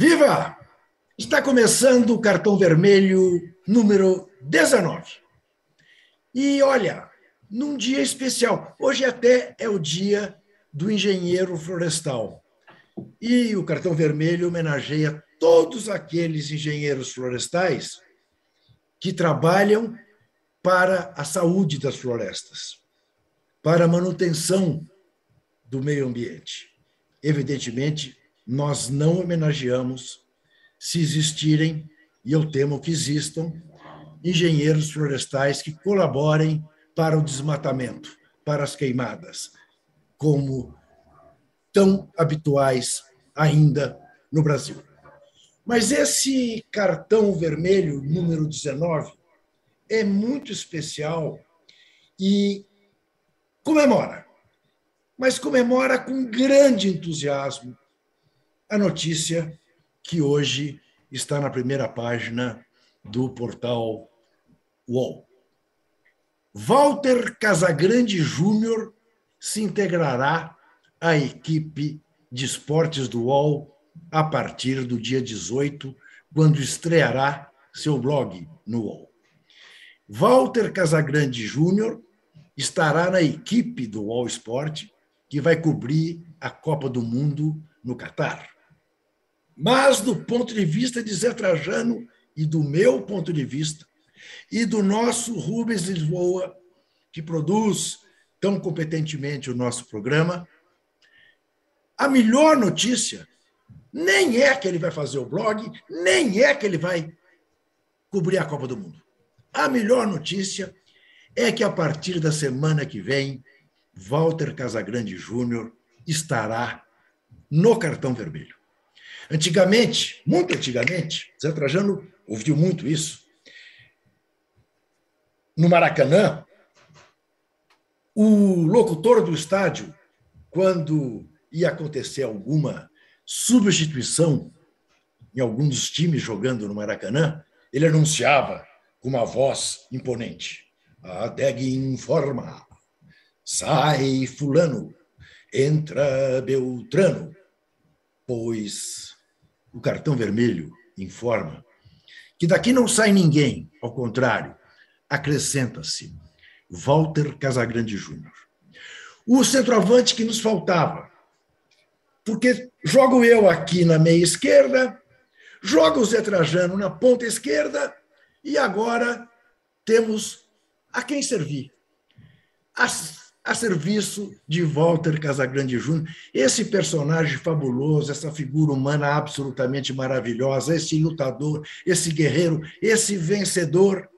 Viva! Está começando o cartão vermelho número 19. E olha, num dia especial, hoje até é o dia do engenheiro florestal. E o cartão vermelho homenageia todos aqueles engenheiros florestais que trabalham para a saúde das florestas, para a manutenção do meio ambiente. Evidentemente, nós não homenageamos se existirem, e eu temo que existam, engenheiros florestais que colaborem para o desmatamento, para as queimadas, como tão habituais ainda no Brasil. Mas esse cartão vermelho número 19 é muito especial e comemora, mas comemora com grande entusiasmo a notícia que hoje está na primeira página do portal UOL. Walter Casagrande Júnior se integrará à equipe de esportes do UOL a partir do dia 18, quando estreará seu blog no UOL. Walter Casagrande Júnior estará na equipe do UOL Sport, que vai cobrir a Copa do Mundo no Catar. Mas, do ponto de vista de Zé Trajano e do meu ponto de vista, e do nosso Rubens Lisboa, que produz tão competentemente o nosso programa, a melhor notícia nem é que ele vai fazer o blog, nem é que ele vai cobrir a Copa do Mundo. A melhor notícia é que a partir da semana que vem, Walter Casagrande Júnior estará no cartão vermelho. Antigamente, muito antigamente, Zé Trajano ouviu muito isso. No Maracanã, o locutor do estádio, quando ia acontecer alguma substituição em algum dos times jogando no Maracanã, ele anunciava com uma voz imponente: A DEG informa, sai Fulano, entra Beltrano, pois o cartão vermelho informa que daqui não sai ninguém, ao contrário, acrescenta-se Walter Casagrande Júnior. O centroavante que nos faltava, porque jogo eu aqui na meia esquerda, joga o Zé Trajano na ponta esquerda e agora temos a quem servir. As a serviço de Walter Casagrande Júnior. Esse personagem fabuloso, essa figura humana absolutamente maravilhosa, esse lutador, esse guerreiro, esse vencedor,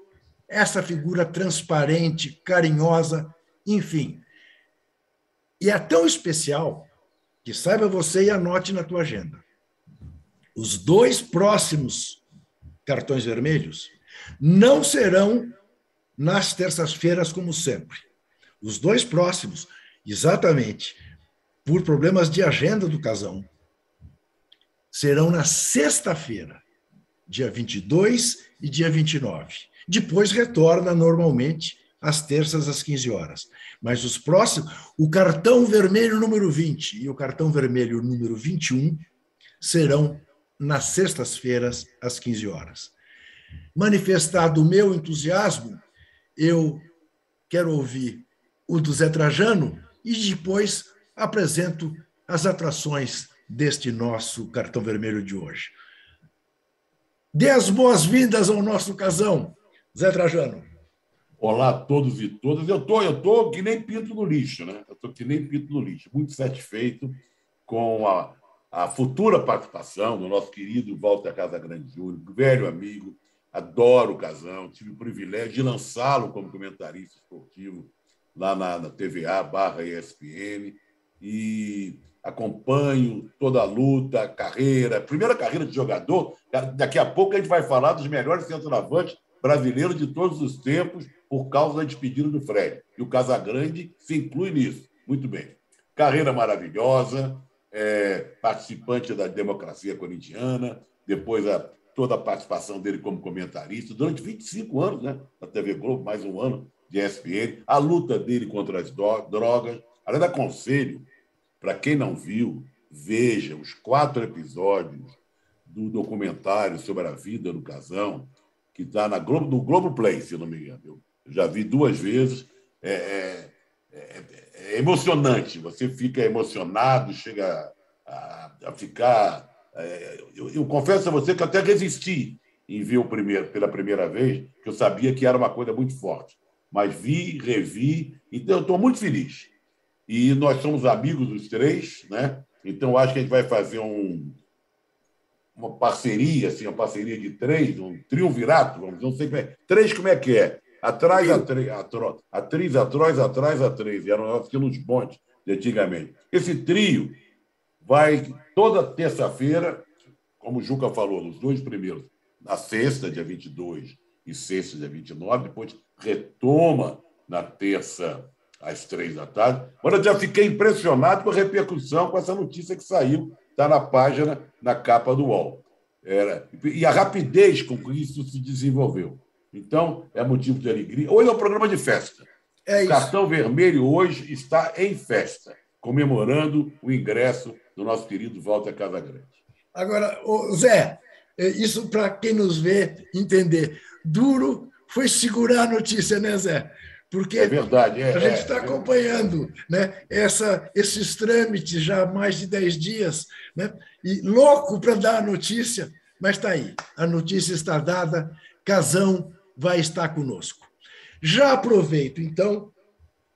essa figura transparente, carinhosa, enfim. E é tão especial que saiba você e anote na tua agenda. Os dois próximos cartões vermelhos não serão nas terças-feiras, como sempre os dois próximos, exatamente por problemas de agenda do casão, serão na sexta-feira, dia 22 e dia 29. Depois retorna normalmente às terças às 15 horas. Mas os próximos, o cartão vermelho número 20 e o cartão vermelho número 21 serão nas sextas-feiras às 15 horas. Manifestado o meu entusiasmo, eu quero ouvir o do Zé Trajano, e depois apresento as atrações deste nosso cartão vermelho de hoje. Dê as boas-vindas ao nosso casão, Zé Trajano. Olá a todos e todas. Eu tô, eu tô que nem pinto no lixo, né? Eu tô que nem pinto no lixo. Muito satisfeito com a, a futura participação do nosso querido Walter Casagrande Júnior, velho amigo. Adoro o casão. Tive o privilégio de lançá-lo como comentarista esportivo lá na, na TVA barra ESPN e acompanho toda a luta, carreira, primeira carreira de jogador. Daqui a pouco a gente vai falar dos melhores centroavantes brasileiros de todos os tempos por causa da despedida do Fred. E o Casagrande se inclui nisso. Muito bem. Carreira maravilhosa, é, participante da democracia corintiana, depois a, toda a participação dele como comentarista, durante 25 anos, né? Na TV Globo, mais um ano de ESPN, a luta dele contra as drogas. Além aconselho, para quem não viu, veja os quatro episódios do documentário sobre a vida do Casão, que está na Globo, no Globo Play, se não me engano. Eu já vi duas vezes. É, é, é, é emocionante. Você fica emocionado, chega a, a ficar. É, eu, eu, confesso a você que até resisti em ver o primeiro pela primeira vez, que eu sabia que era uma coisa muito forte. Mas vi, revi, então eu estou muito feliz. E nós somos amigos dos três, né? Então acho que a gente vai fazer um, uma parceria, assim, uma parceria de três, um triunvirato, vamos dizer, não sei como é. Três, como é que é? Atrás, atrás, atriz, atrás, atrás, atrás. Eram aqueles bondes de antigamente. Esse trio vai toda terça-feira, como o Juca falou, nos dois primeiros, na sexta, dia 22, e sexta, dia 29, depois retoma na terça, às três da tarde. Mas eu já fiquei impressionado com a repercussão com essa notícia que saiu está na página, na capa do UOL. Era, e a rapidez com que isso se desenvolveu. Então, é motivo de alegria. Hoje é um programa de festa. É o Cartão Vermelho hoje está em festa, comemorando o ingresso do nosso querido Walter Casagrande. Agora, Zé, é, isso para quem nos vê entender. Duro foi segurar a notícia, né, Zé? porque é verdade, é, a gente está é, é, acompanhando né, essa, esses trâmites já há mais de 10 dias, né, e louco para dar a notícia, mas está aí, a notícia está dada, Casão vai estar conosco. Já aproveito, então,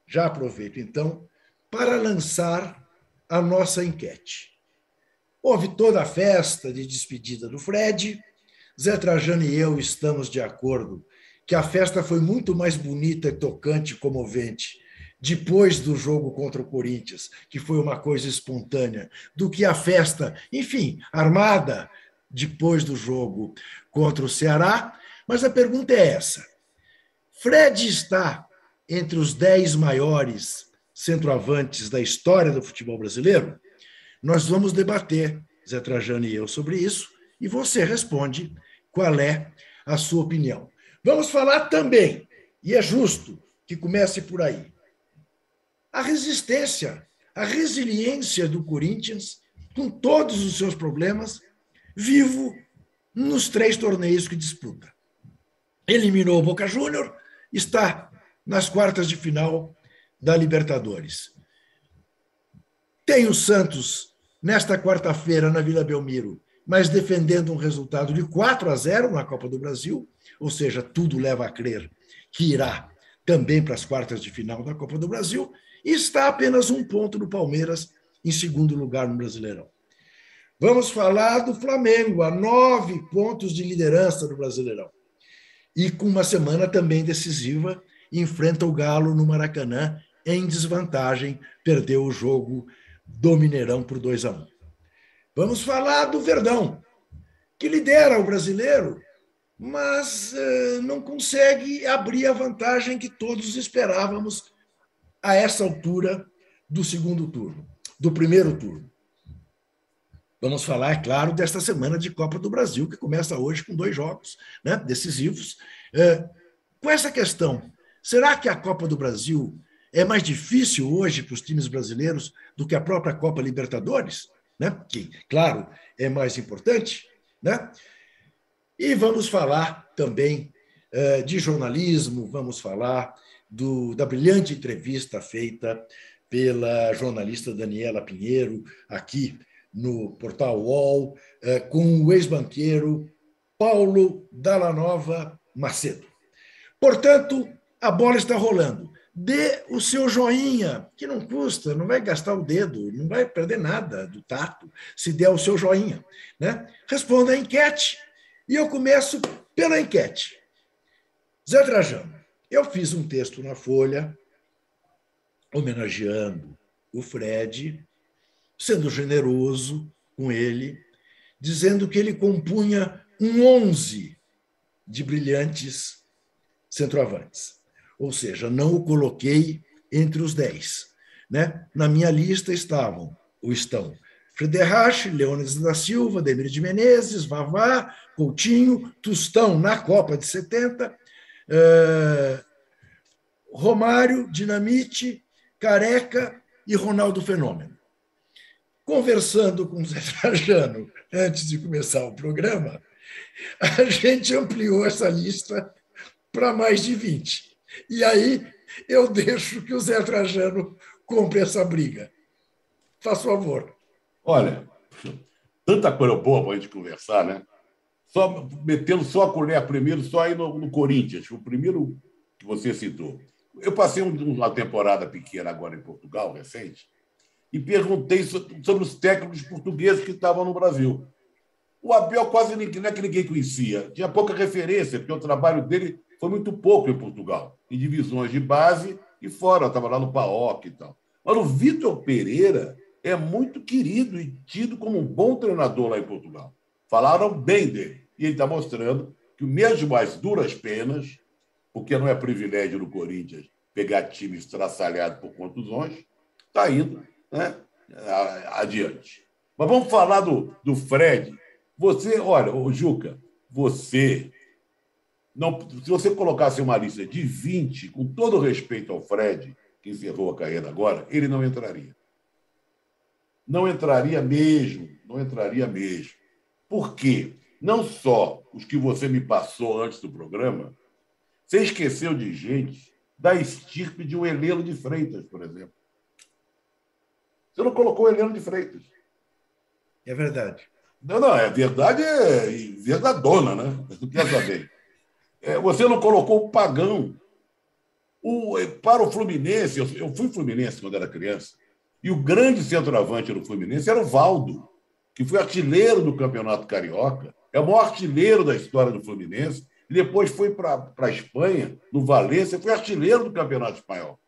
já aproveito, então, para lançar a nossa enquete. Houve toda a festa de despedida do Fred, Zé Trajano e eu estamos de acordo que a festa foi muito mais bonita, tocante e comovente depois do jogo contra o Corinthians, que foi uma coisa espontânea, do que a festa, enfim, armada depois do jogo contra o Ceará. Mas a pergunta é essa: Fred está entre os dez maiores centroavantes da história do futebol brasileiro? Nós vamos debater, Zé Trajano e eu, sobre isso, e você responde qual é a sua opinião. Vamos falar também, e é justo que comece por aí, a resistência, a resiliência do Corinthians, com todos os seus problemas, vivo nos três torneios que disputa. Eliminou o Boca Júnior, está nas quartas de final da Libertadores. Tem o Santos nesta quarta-feira na Vila Belmiro, mas defendendo um resultado de 4 a 0 na Copa do Brasil ou seja, tudo leva a crer que irá também para as quartas de final da Copa do Brasil, e está apenas um ponto no Palmeiras, em segundo lugar no Brasileirão. Vamos falar do Flamengo, a nove pontos de liderança do Brasileirão. E com uma semana também decisiva, enfrenta o Galo no Maracanã, em desvantagem, perdeu o jogo do Mineirão por 2 a 1. Vamos falar do Verdão, que lidera o brasileiro mas eh, não consegue abrir a vantagem que todos esperávamos a essa altura do segundo turno, do primeiro turno. Vamos falar, é claro, desta semana de Copa do Brasil, que começa hoje com dois jogos né, decisivos. É, com essa questão, será que a Copa do Brasil é mais difícil hoje para os times brasileiros do que a própria Copa Libertadores? Né? Que, claro, é mais importante. Né? E vamos falar também uh, de jornalismo, vamos falar do, da brilhante entrevista feita pela jornalista Daniela Pinheiro, aqui no portal UOL, uh, com o ex-banqueiro Paulo Dallanova Macedo. Portanto, a bola está rolando. Dê o seu joinha, que não custa, não vai gastar o dedo, não vai perder nada do tato se der o seu joinha. Né? Responda a enquete e eu começo pela enquete. Zé Trajano, eu fiz um texto na Folha homenageando o Fred, sendo generoso com ele, dizendo que ele compunha um 11 de brilhantes centroavantes. Ou seja, não o coloquei entre os 10. Né? Na minha lista estavam, ou estão, Frederich, Leônidas da Silva, Demir de Menezes, Vavá, Coutinho, Tustão na Copa de 70, eh, Romário, Dinamite, Careca e Ronaldo Fenômeno. conversando com o Zé Trajano antes de começar o programa, a gente ampliou essa lista para mais de 20. E aí eu deixo que o Zé Trajano compre essa briga. Faz favor. Olha, tanta coisa boa para a gente conversar, né? Só metendo só a colher primeiro, só aí no, no Corinthians, o primeiro que você citou. Eu passei uma temporada pequena agora em Portugal, recente, e perguntei sobre os técnicos portugueses que estavam no Brasil. O Abel quase ninguém, não é que ninguém conhecia, tinha pouca referência, porque o trabalho dele foi muito pouco em Portugal, em divisões de base e fora, estava lá no PAOC e tal. Mas o Vitor Pereira é muito querido e tido como um bom treinador lá em Portugal. Falaram bem dele. E ele está mostrando que, mesmo as duras penas, porque não é privilégio no Corinthians pegar time estraçalhado por contusões, está indo né, adiante. Mas vamos falar do, do Fred. Você, olha, o Juca, você. Não, se você colocasse uma lista de 20, com todo respeito ao Fred, que encerrou a carreira agora, ele não entraria. Não entraria mesmo, não entraria mesmo. Por quê? Não só os que você me passou antes do programa, você esqueceu de gente da estirpe de um Heleno de Freitas, por exemplo. Você não colocou o Heleno de Freitas. É verdade. Não, não, é verdade, é verdadona, né? Não quer saber. É, você não colocou o Pagão. O, é, para o Fluminense, eu, eu fui Fluminense quando era criança, e o grande centroavante do Fluminense era o Valdo, que foi artilheiro do Campeonato Carioca, é o maior artilheiro da história do Fluminense, e depois foi para a Espanha, no Valência, foi artilheiro do Campeonato Espanhol.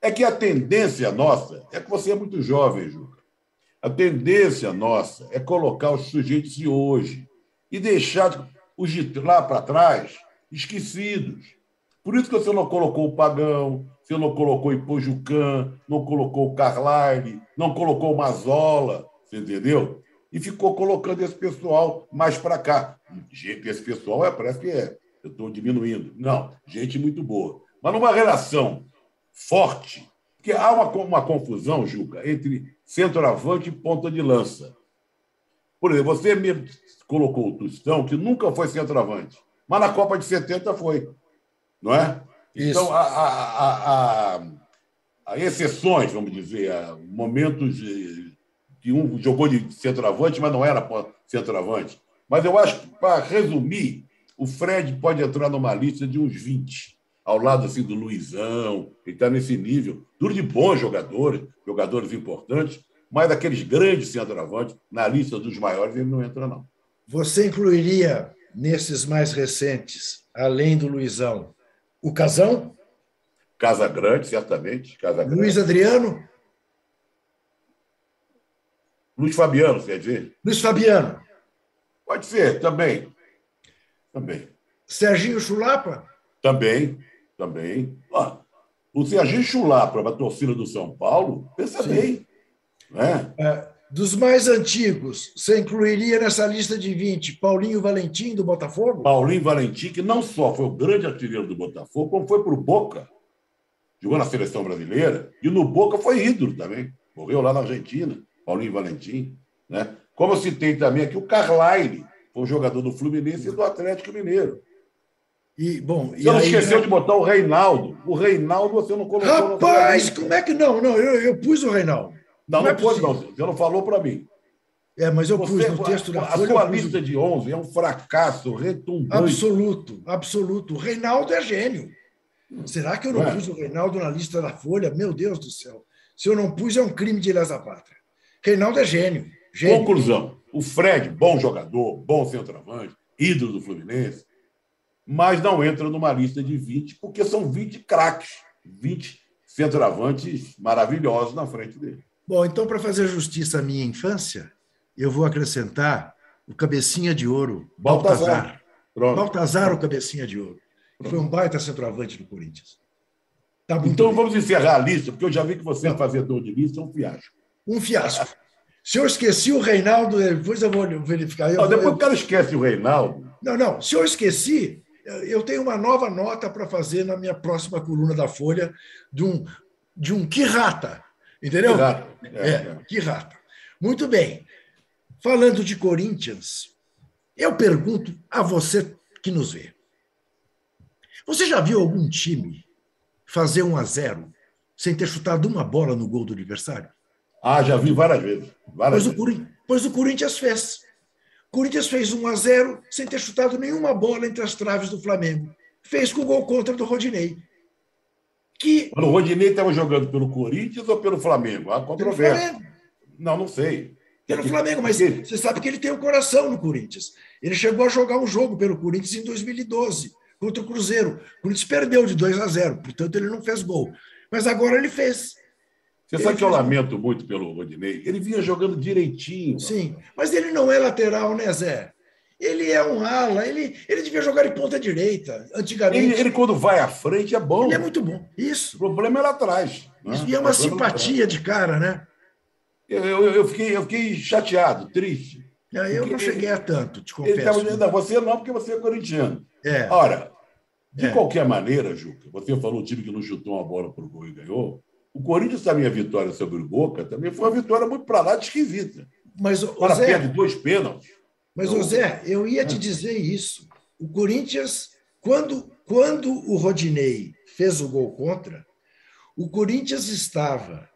É que a tendência nossa é que você é muito jovem, Juca. A tendência nossa é colocar os sujeitos de hoje e deixar os de lá para trás esquecidos. Por isso que você não colocou o Pagão, você não colocou o Ipojucan, não colocou o Carlyle, não colocou o Mazola, você entendeu? E ficou colocando esse pessoal mais para cá. Gente, esse pessoal é, parece que é, eu estou diminuindo. Não, gente muito boa. Mas numa relação forte, porque há uma, uma confusão, Juca, entre centroavante e ponta de lança. Por exemplo, você me colocou o Tostão, que nunca foi centroavante, mas na Copa de 70 foi, não é? Isso. Então, há, há, há, há, exceções, vamos dizer, há momentos que um jogou de centroavante, mas não era centroavante. Mas eu acho que, para resumir, o Fred pode entrar numa lista de uns 20 ao lado assim, do Luizão, ele está nesse nível. Tudo de bons jogadores, jogadores importantes, mas daqueles grandes centroavantes, na lista dos maiores, ele não entra, não. Você incluiria nesses mais recentes, além do Luizão, o Casão? Casa Grande, certamente. Casa Grande. Luiz Adriano? Luiz Fabiano, quer dizer? Luiz Fabiano. Pode ser, também. Também. Serginho Chulapa? Também também. Ah, o Serginho Chulapa para a torcida do São Paulo, pensa Sim. bem. Né? É, dos mais antigos, você incluiria nessa lista de 20 Paulinho Valentim, do Botafogo? Paulinho Valentim, que não só foi o grande artilheiro do Botafogo, como foi para o Boca. Jogou na seleção brasileira. E no Boca foi ídolo também. Morreu lá na Argentina, Paulinho Valentim. Né? Como eu citei também aqui, o Carlyle foi um jogador do Fluminense e do Atlético Mineiro. E, bom, você não aí, esqueceu né? de botar o Reinaldo. O Reinaldo você não colocou. Rapaz, como é que não? Não, eu, eu pus o Reinaldo. Não, não, é pôs, não. Você não falou para mim. É, mas eu você, pus no texto da A Folha, sua lista de 11 é um fracasso retumbante. Absoluto, absoluto. O Reinaldo é gênio. Será que eu não é. pus o Reinaldo na lista da Folha? Meu Deus do céu. Se eu não pus, é um crime de lesa pátria. Reinaldo é gênio. gênio. Conclusão. O Fred, bom jogador, bom centroavante, ídolo do Fluminense, mas não entra numa lista de 20, porque são 20 craques, 20 centroavantes maravilhosos na frente dele. Bom, então, para fazer justiça à minha infância, eu vou acrescentar o cabecinha de ouro, Baltazar. Baltazar, Baltazar o cabecinha de ouro. Pronto. Foi um baita centroavante do Corinthians. Tá então bem. vamos encerrar a lista, porque eu já vi que você é fazedor de lista, é um fiasco. Um fiasco. Se eu esqueci o Reinaldo, depois eu vou verificar. Eu não, depois eu... o cara esquece o Reinaldo. Não, não. Se eu esqueci, eu tenho uma nova nota para fazer na minha próxima coluna da Folha de um, de um que rata, entendeu? Que rata. É, é, que rata. Muito bem. Falando de Corinthians, eu pergunto a você que nos vê. Você já viu algum time fazer um a zero sem ter chutado uma bola no gol do adversário? Ah, já vi várias vezes. Várias pois, vezes. O, pois o Corinthians fez. O Corinthians fez 1 a 0 sem ter chutado nenhuma bola entre as traves do Flamengo. Fez com o gol contra do Rodinei. Que... o Rodinei estava jogando pelo Corinthians ou pelo Flamengo? Há controvérsia. Não, não sei. Pelo Flamengo, mas você sabe que ele tem o um coração no Corinthians. Ele chegou a jogar um jogo pelo Corinthians em 2012 contra o Cruzeiro. O Corinthians perdeu de 2 a 0, portanto ele não fez gol. Mas agora ele fez. Você ele sabe que eu lamento muito pelo Rodinei? Ele vinha jogando direitinho. Sim, mas ele não é lateral, né, Zé? Ele é um ala, ele, ele devia jogar em ponta direita, antigamente. Ele, ele, quando vai à frente, é bom. Ele é muito bom, isso. O problema é lá atrás. Né? E é uma simpatia de cara, né? Eu, eu, eu, fiquei, eu fiquei chateado, triste. eu não cheguei a tanto, te confesso. Ele tava, não, você não, porque você é corintiano. É. Ora, de é. qualquer maneira, Juca, você falou o time que não chutou uma bola para o gol e ganhou. O Corinthians, também, a vitória sobre o Boca, também foi uma vitória muito para lá de esquisita. Mas, o Zé, perde dois pênaltis. Mas, então, Zé, eu ia te dizer isso. O Corinthians, quando, quando o Rodinei fez o gol contra, o Corinthians estava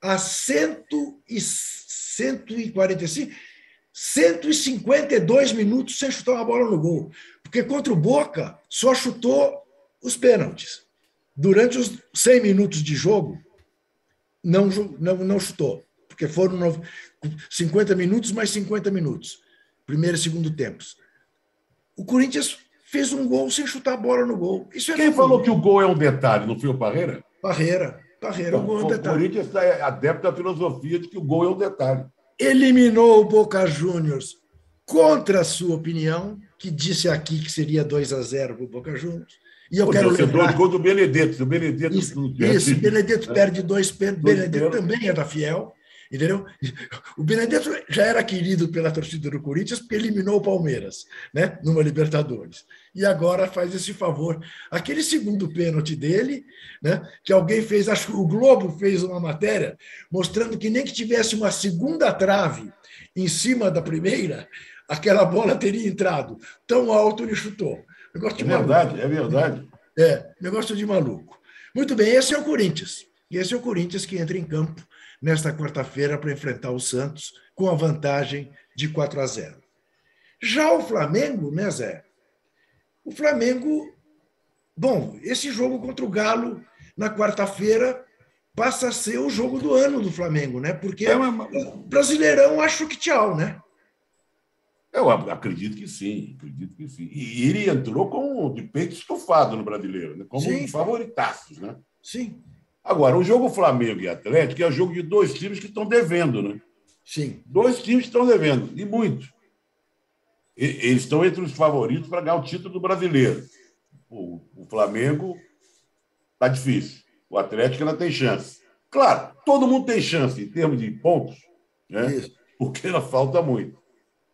a 145, 152 minutos sem chutar uma bola no gol. Porque contra o Boca só chutou os pênaltis. Durante os 100 minutos de jogo, não, não, não chutou. Porque foram 50 minutos mais 50 minutos. Primeiro e segundo tempos. O Corinthians fez um gol sem chutar a bola no gol. Isso é Quem falou que o gol é um detalhe? Não foi o Parreira? Parreira. Parreira, então, o gol é um detalhe. O Corinthians é adepto da filosofia de que o gol é um detalhe. Eliminou o Boca Juniors contra a sua opinião, que disse aqui que seria 2 a 0 para o Boca Juniors. E eu o quero lembrar... gol do Benedetto. O Benedetto isso, isso Benedetto perde dois pênaltis. Benedetto também era fiel. Entendeu? O Benedetto já era querido pela torcida do Corinthians porque eliminou o Palmeiras, né, numa Libertadores. E agora faz esse favor. Aquele segundo pênalti dele, né, que alguém fez, acho que o Globo fez uma matéria mostrando que nem que tivesse uma segunda trave em cima da primeira, aquela bola teria entrado. Tão alto ele chutou. Negócio de é verdade, maluco. é verdade. É, negócio de maluco. Muito bem, esse é o Corinthians. E esse é o Corinthians que entra em campo nesta quarta-feira para enfrentar o Santos com a vantagem de 4 a 0. Já o Flamengo, né, Zé? O Flamengo. Bom, esse jogo contra o Galo na quarta-feira passa a ser o jogo do ano do Flamengo, né? Porque é uma... o Brasileirão acho que tchau, né? Eu acredito que sim, acredito que sim. E ele entrou com de peito estufado no brasileiro, né? como sim. favoritaços, né? Sim. Agora, o jogo Flamengo e Atlético é o jogo de dois times que estão devendo, né? Sim. Dois times que estão devendo, e muito. Eles estão entre os favoritos para ganhar o título do brasileiro. O, o Flamengo está difícil. O Atlético ainda tem chance. Claro, todo mundo tem chance em termos de pontos, né? Isso. porque ainda falta muito.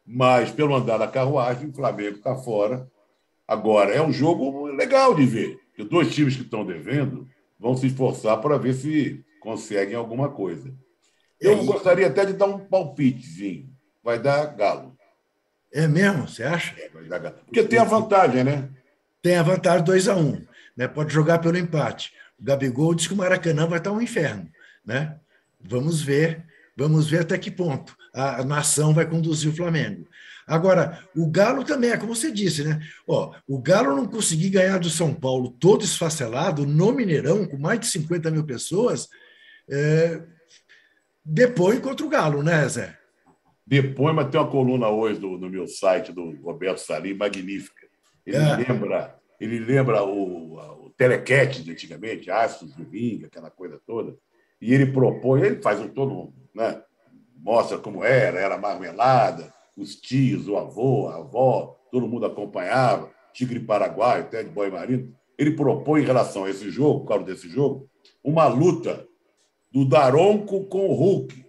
Mas, pelo andar da carruagem, o Flamengo está fora. Agora, é um jogo legal de ver. Porque dois times que estão devendo vão se esforçar para ver se conseguem alguma coisa. Eu aí... gostaria até de dar um palpitezinho. Vai dar galo. É mesmo? Você acha? É, vai dar galo. Porque tem a vantagem, né? Tem a vantagem 2 a 1 um, né? Pode jogar pelo empate. O Gabigol disse que o Maracanã vai estar um inferno. Né? Vamos ver, vamos ver até que ponto a nação vai conduzir o Flamengo. Agora, o Galo também é como você disse, né? Ó, o Galo não conseguir ganhar do São Paulo todo esfacelado, no Mineirão, com mais de 50 mil pessoas, é... depois contra o Galo, né, Zé? Depois, mas tem uma coluna hoje do, no meu site do Roberto Salim, magnífica. Ele é. lembra, ele lembra o, o telequete de antigamente, Astros do Ring, aquela coisa toda. E ele propõe, ele faz um todo, né? Mostra como era, era marmelada, os tios, o avô, a avó, todo mundo acompanhava, Tigre Paraguai, Ted Boy Marino. Ele propõe em relação a esse jogo, por causa desse jogo, uma luta do Daronco com o Hulk,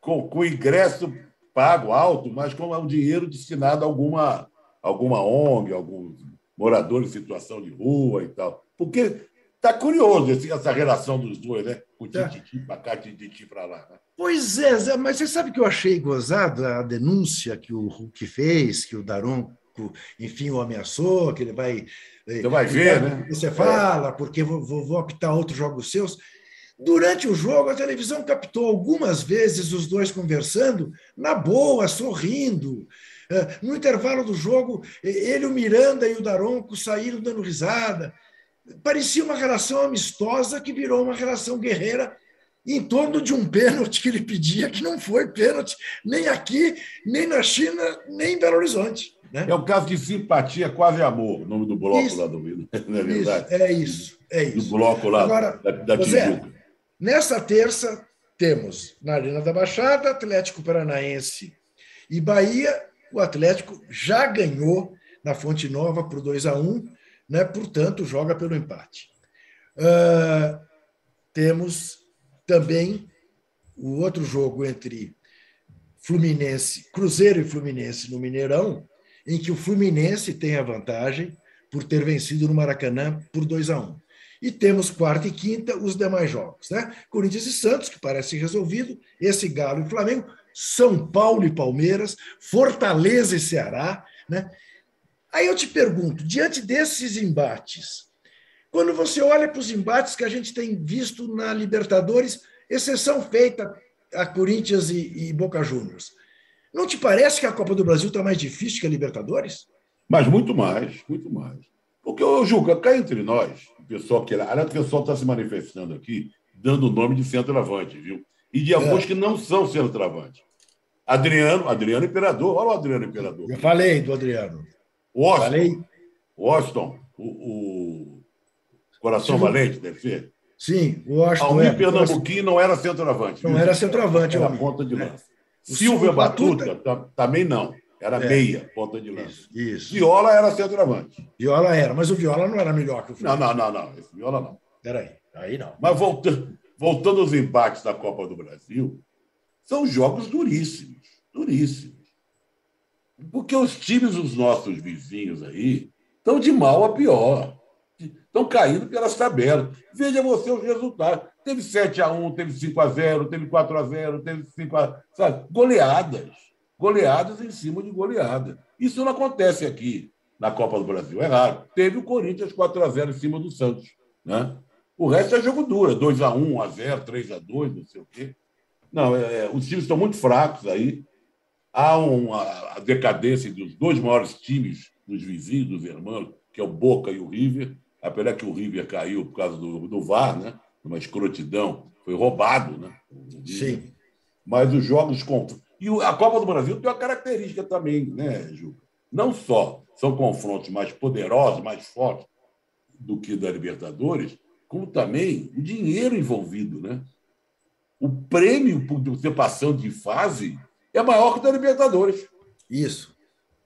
com, com ingresso pago alto, mas com o dinheiro destinado a alguma, alguma ONG, algum morador em situação de rua e tal. Porque tá curioso essa relação dos dois, né? O tá. Tititi para cá, Tititi para lá. Né? Pois é, mas você sabe que eu achei gozado a denúncia que o Hulk fez, que o Daronco, enfim, o ameaçou, que ele vai. Você vai ver, né? Você fala, porque vou, vou, vou optar outros jogos seus. Durante o jogo, a televisão captou algumas vezes os dois conversando, na boa, sorrindo. É, no intervalo do jogo, ele, o Miranda e o Daronco saíram dando risada. Parecia uma relação amistosa que virou uma relação guerreira em torno de um pênalti que ele pedia, que não foi pênalti nem aqui, nem na China, nem em Belo Horizonte. Né? É um caso de simpatia, quase amor, o nome do bloco isso, lá do Rio. Não é verdade? Isso, é isso, é isso. Do bloco lá Agora, da, da Tijuca. Nessa terça, temos na Arena da Baixada, Atlético Paranaense e Bahia. O Atlético já ganhou na Fonte Nova por 2 a 1 né? portanto, joga pelo empate. Uh, temos também o outro jogo entre Fluminense, Cruzeiro e Fluminense no Mineirão, em que o Fluminense tem a vantagem por ter vencido no Maracanã por 2 a 1. E temos quarta e quinta os demais jogos. Né? Corinthians e Santos, que parece resolvido, esse Galo e Flamengo, São Paulo e Palmeiras, Fortaleza e Ceará. Né? Aí eu te pergunto, diante desses embates, quando você olha para os embates que a gente tem visto na Libertadores, exceção feita a Corinthians e, e Boca Juniors, não te parece que a Copa do Brasil está mais difícil que a Libertadores? Mas muito mais, muito mais. Porque, ô, Juca, cá entre nós, o pessoal que. Aliás, o pessoal está se manifestando aqui, dando o nome de centroavante, viu? E de alguns é. que não são centroavante. Adriano, Adriano Imperador, olha o Adriano Imperador. Eu falei do Adriano. Washington. Falei. Washington, o, o Coração Sim. Valente, deve ser. Sim, o Washington. Almir é, não era centroavante. Não viu? era centroavante, Era ponta de lança. É. Silvio Batuta, Batuta também não. Era é. meia, ponta de lança. Isso, isso. Viola era centroavante. Viola era, mas o Viola não era melhor que o Flamengo. Não, não, não, não. Esse Viola não. Peraí, aí não. Mas voltando, voltando aos embates da Copa do Brasil, são jogos duríssimos, duríssimos. Porque os times dos nossos vizinhos aí estão de mal a pior. Estão caindo pelas tabelas. Veja você os resultados. Teve 7 a 1 teve 5 a 0 teve 4 a 0 teve 5 a. Sabe? Goleadas goleadas em cima de goleada. Isso não acontece aqui na Copa do Brasil, é raro. Teve o Corinthians 4 a 0 em cima do Santos. Né? O resto é jogo duro, 2 a 1 1 a 0 3 a 2 não sei o quê. Não, é, é, os times estão muito fracos aí. Há uma, a decadência dos dois maiores times dos vizinhos, dos irmãos, que é o Boca e o River. Apesar que o River caiu por causa do, do VAR, né? uma escrotidão, foi roubado. Né? Sim. Mas os jogos e a Copa do Brasil tem uma característica também, né, Ju? Não só são confrontos mais poderosos, mais fortes do que da Libertadores, como também o dinheiro envolvido, né? O prêmio por você passando de fase é maior que o da Libertadores. Isso.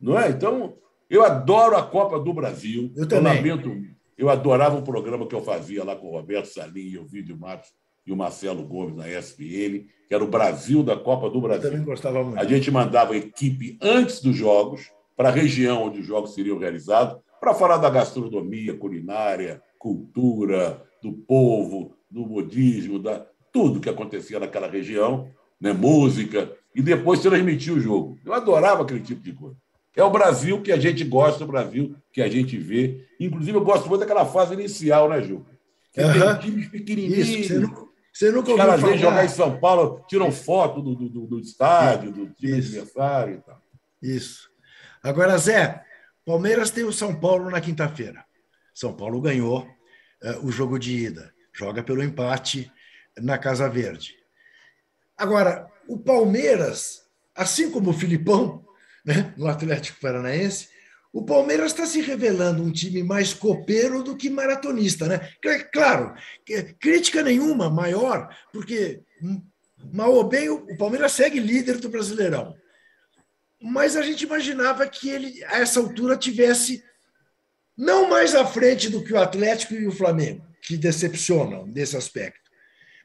Não é? Então, eu adoro a Copa do Brasil. Eu também. Eu lamento, eu adorava um programa que eu fazia lá com o Roberto Salim e o Vídeo Matos e o Marcelo Gomes na ESPN, que era o Brasil da Copa do Brasil. Eu também gostava muito. A gente mandava a equipe antes dos jogos, para a região onde os jogos seriam realizados, para falar da gastronomia, culinária, cultura, do povo, do budismo, da tudo que acontecia naquela região, né? música, e depois transmitir o jogo. Eu adorava aquele tipo de coisa. É o Brasil que a gente gosta, o Brasil que a gente vê. Inclusive, eu gosto muito daquela fase inicial, né, Ju? Que uhum. tem times pequenininhos. Isso, você não você nunca ouviu Os caras vêm jogar em São Paulo, tiram foto do, do, do estádio, do time adversário e tal. Isso. Agora, Zé, Palmeiras tem o São Paulo na quinta-feira. São Paulo ganhou uh, o jogo de ida, joga pelo empate na Casa Verde. Agora, o Palmeiras, assim como o Filipão, né, no Atlético Paranaense, o Palmeiras está se revelando um time mais copeiro do que maratonista, né? Claro, crítica nenhuma maior, porque mal ou bem o Palmeiras segue líder do Brasileirão. Mas a gente imaginava que ele, a essa altura, tivesse não mais à frente do que o Atlético e o Flamengo, que decepcionam nesse aspecto.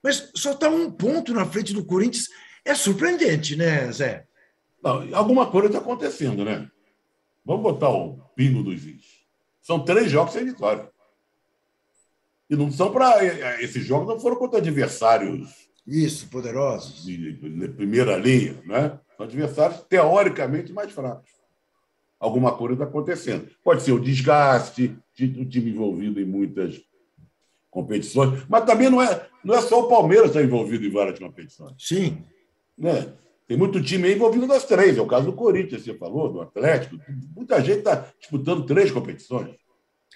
Mas só está um ponto na frente do Corinthians. É surpreendente, né, Zé? Não, alguma coisa está acontecendo, né? Vamos botar o pingo dos is. São três jogos sem vitória. E não são para. Esses jogos não foram contra adversários. Isso, poderosos. De, de primeira linha, né? São adversários teoricamente mais fracos. Alguma coisa está acontecendo. Pode ser o desgaste, o time envolvido em muitas competições, mas também não é, não é só o Palmeiras que está envolvido em várias competições. Sim. Né? Tem muito time envolvido nas três. É o caso do Corinthians, você falou, do Atlético. Muita gente está disputando três competições.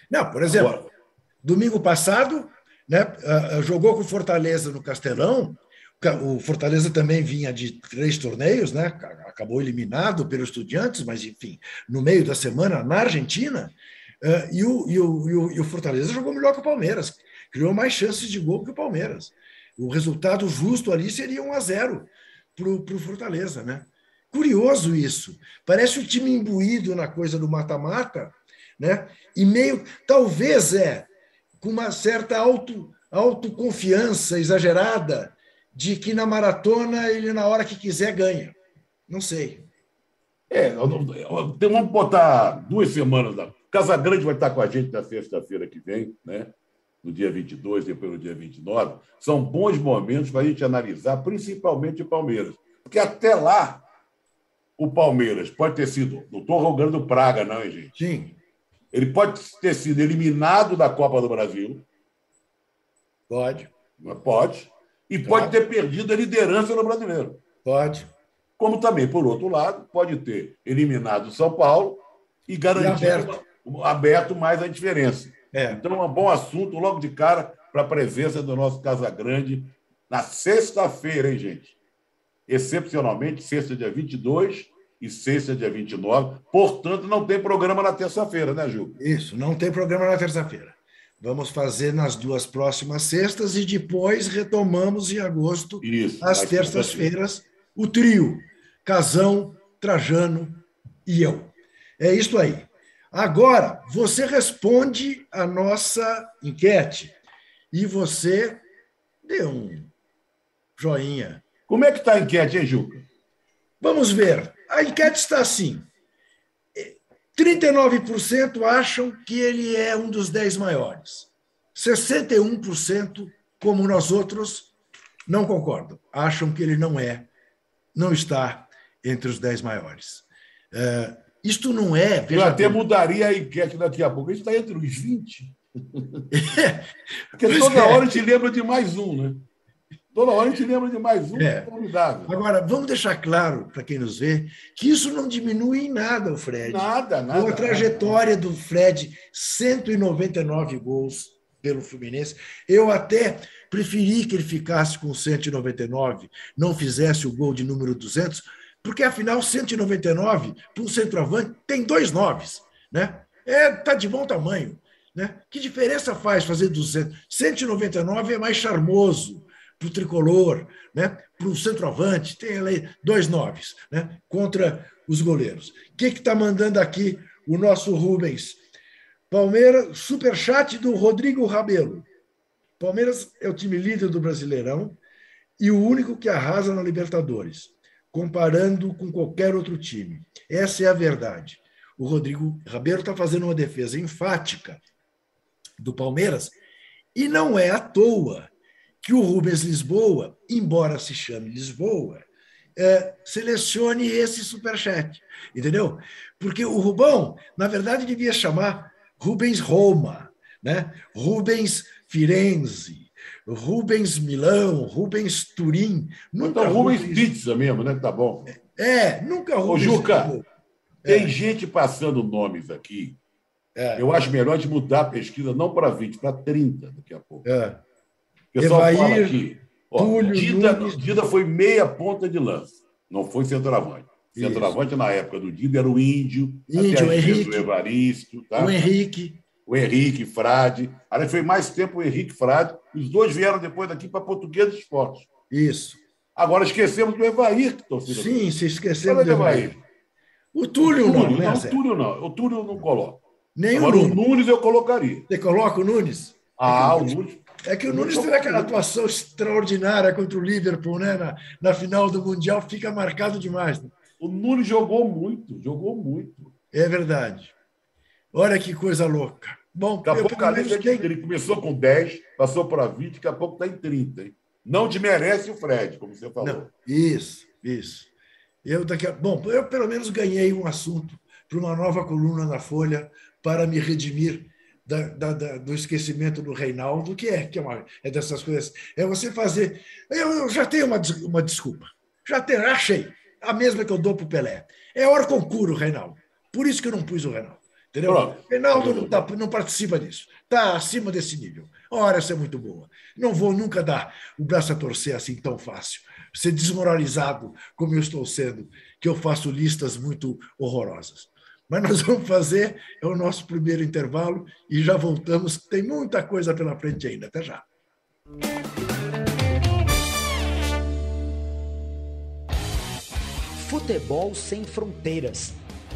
Não, por exemplo, Agora, domingo passado, né, jogou com Fortaleza no Castelão. O Fortaleza também vinha de três torneios, né? acabou eliminado pelos Estudiantes, mas, enfim, no meio da semana, na Argentina. E o, e o, e o Fortaleza jogou melhor que o Palmeiras, criou mais chances de gol que o Palmeiras. O resultado justo ali seria 1 a 0 para o Fortaleza. Né? Curioso isso. Parece o time imbuído na coisa do mata-mata, né? e meio, talvez é, com uma certa auto, autoconfiança exagerada de que na maratona ele, na hora que quiser, ganha. Não sei. É, vamos botar duas semanas. Casa Grande vai estar com a gente na sexta-feira que vem, né? No dia 22, depois no dia 29. São bons momentos para a gente analisar, principalmente o Palmeiras. Porque até lá, o Palmeiras pode ter sido. Não estou rogando praga, não, hein, gente? Sim. Ele pode ter sido eliminado da Copa do Brasil. Pode. Pode. E pode ter perdido a liderança no brasileiro. Pode. Como também, por outro lado, pode ter eliminado o São Paulo e garantido e aberto. aberto mais a diferença. É. Então, é um bom assunto logo de cara para a presença do nosso Casa Grande na sexta-feira, hein, gente? Excepcionalmente, sexta, dia 22 e sexta, dia 29. Portanto, não tem programa na terça-feira, né, Ju? Isso, não tem programa na terça-feira. Vamos fazer nas duas próximas sextas e depois retomamos em agosto, Isso, às terças-feiras, o trio Casão, Trajano e eu. É isso aí. Agora, você responde a nossa enquete e você dê um joinha. Como é que está a enquete, hein, Juca? Vamos ver. A enquete está assim. 39% acham que ele é um dos 10 maiores. 61%, como nós outros, não concordam. Acham que ele não é, não está entre os 10 maiores. Uh, isto não é. Eu até bem, mudaria a enquete daqui a pouco. Isso está entre os 20. É, Porque toda é. hora a gente lembra de mais um, né? Toda hora a gente lembra de mais um é. formidável. Agora, vamos deixar claro, para quem nos vê, que isso não diminui em nada o Fred. Nada, nada. Com a trajetória nada. do Fred, 199 gols pelo Fluminense. Eu até preferi que ele ficasse com 199, não fizesse o gol de número 200, porque afinal 199 para um centroavante tem dois noves, né? É, tá de bom tamanho, né? Que diferença faz fazer 200? 199 é mais charmoso para o tricolor, né? para o centroavante, tem ali dois noves né? contra os goleiros. O que está mandando aqui o nosso Rubens? Palmeiras, superchat do Rodrigo Rabelo. Palmeiras é o time líder do Brasileirão e o único que arrasa na Libertadores, comparando com qualquer outro time. Essa é a verdade. O Rodrigo Rabelo está fazendo uma defesa enfática do Palmeiras e não é à toa que o Rubens Lisboa, embora se chame Lisboa, é, selecione esse superchat, entendeu? Porque o Rubão, na verdade, devia chamar Rubens Roma, né? Rubens Firenze, Rubens Milão, Rubens Turim. Nunca então, Rubens, Rubens Pizza mesmo, né? Tá bom. É, nunca Rubens. Ô, Juca, tem é. gente passando nomes aqui. É. Eu acho melhor de mudar a pesquisa não para 20, para 30 daqui a pouco. É. O pessoal Evair, fala aqui. Ó, Túlio, Dida, Dida foi meia ponta de lança, não foi centroavante. Centroavante Isso. na época do Dida era o Índio, Índio, o Henrique, o Evaristo, tá? o Henrique. O Henrique, Frade. Aí foi mais tempo o Henrique Frade. Os dois vieram depois daqui para Português de Esportes. Isso. Agora esquecemos do Evair, que torcida. Sim, se esquecemos do Evair. O Túlio, o Túlio não, né? Não, o Túlio não. O Túlio não coloca. Nem Agora, o Nunes eu colocaria. Você coloca o Nunes? Ah, é o Nunes. É que o Nunes teve aquela atuação extraordinária contra o Liverpool, né? Na, na final do Mundial, fica marcado demais. Né? O Nunes jogou muito, jogou muito. É verdade. Olha que coisa louca. Bom, daqui a pouco a lista tem... ele começou com 10, passou para 20, daqui a pouco está em 30. Hein? Não desmerece o Fred, como você falou. Não, isso, isso. Eu daqui a... Bom, eu pelo menos ganhei um assunto para uma nova coluna na Folha para me redimir da, da, da, do esquecimento do Reinaldo, que é, que é, uma, é dessas coisas. É você fazer. Eu, eu, já tenho uma, uma desculpa. Já tenho, achei. A mesma que eu dou para o Pelé. É hora concuro, Reinaldo. Por isso que eu não pus o Reinaldo. Entendeu? Pronto. Reinaldo não, tá, não participa disso. Está acima desse nível. Ora, essa é muito boa. Não vou nunca dar o braço a torcer assim tão fácil. Ser desmoralizado como eu estou sendo, que eu faço listas muito horrorosas. Mas nós vamos fazer, é o nosso primeiro intervalo e já voltamos. Tem muita coisa pela frente ainda. Até já. Futebol sem fronteiras.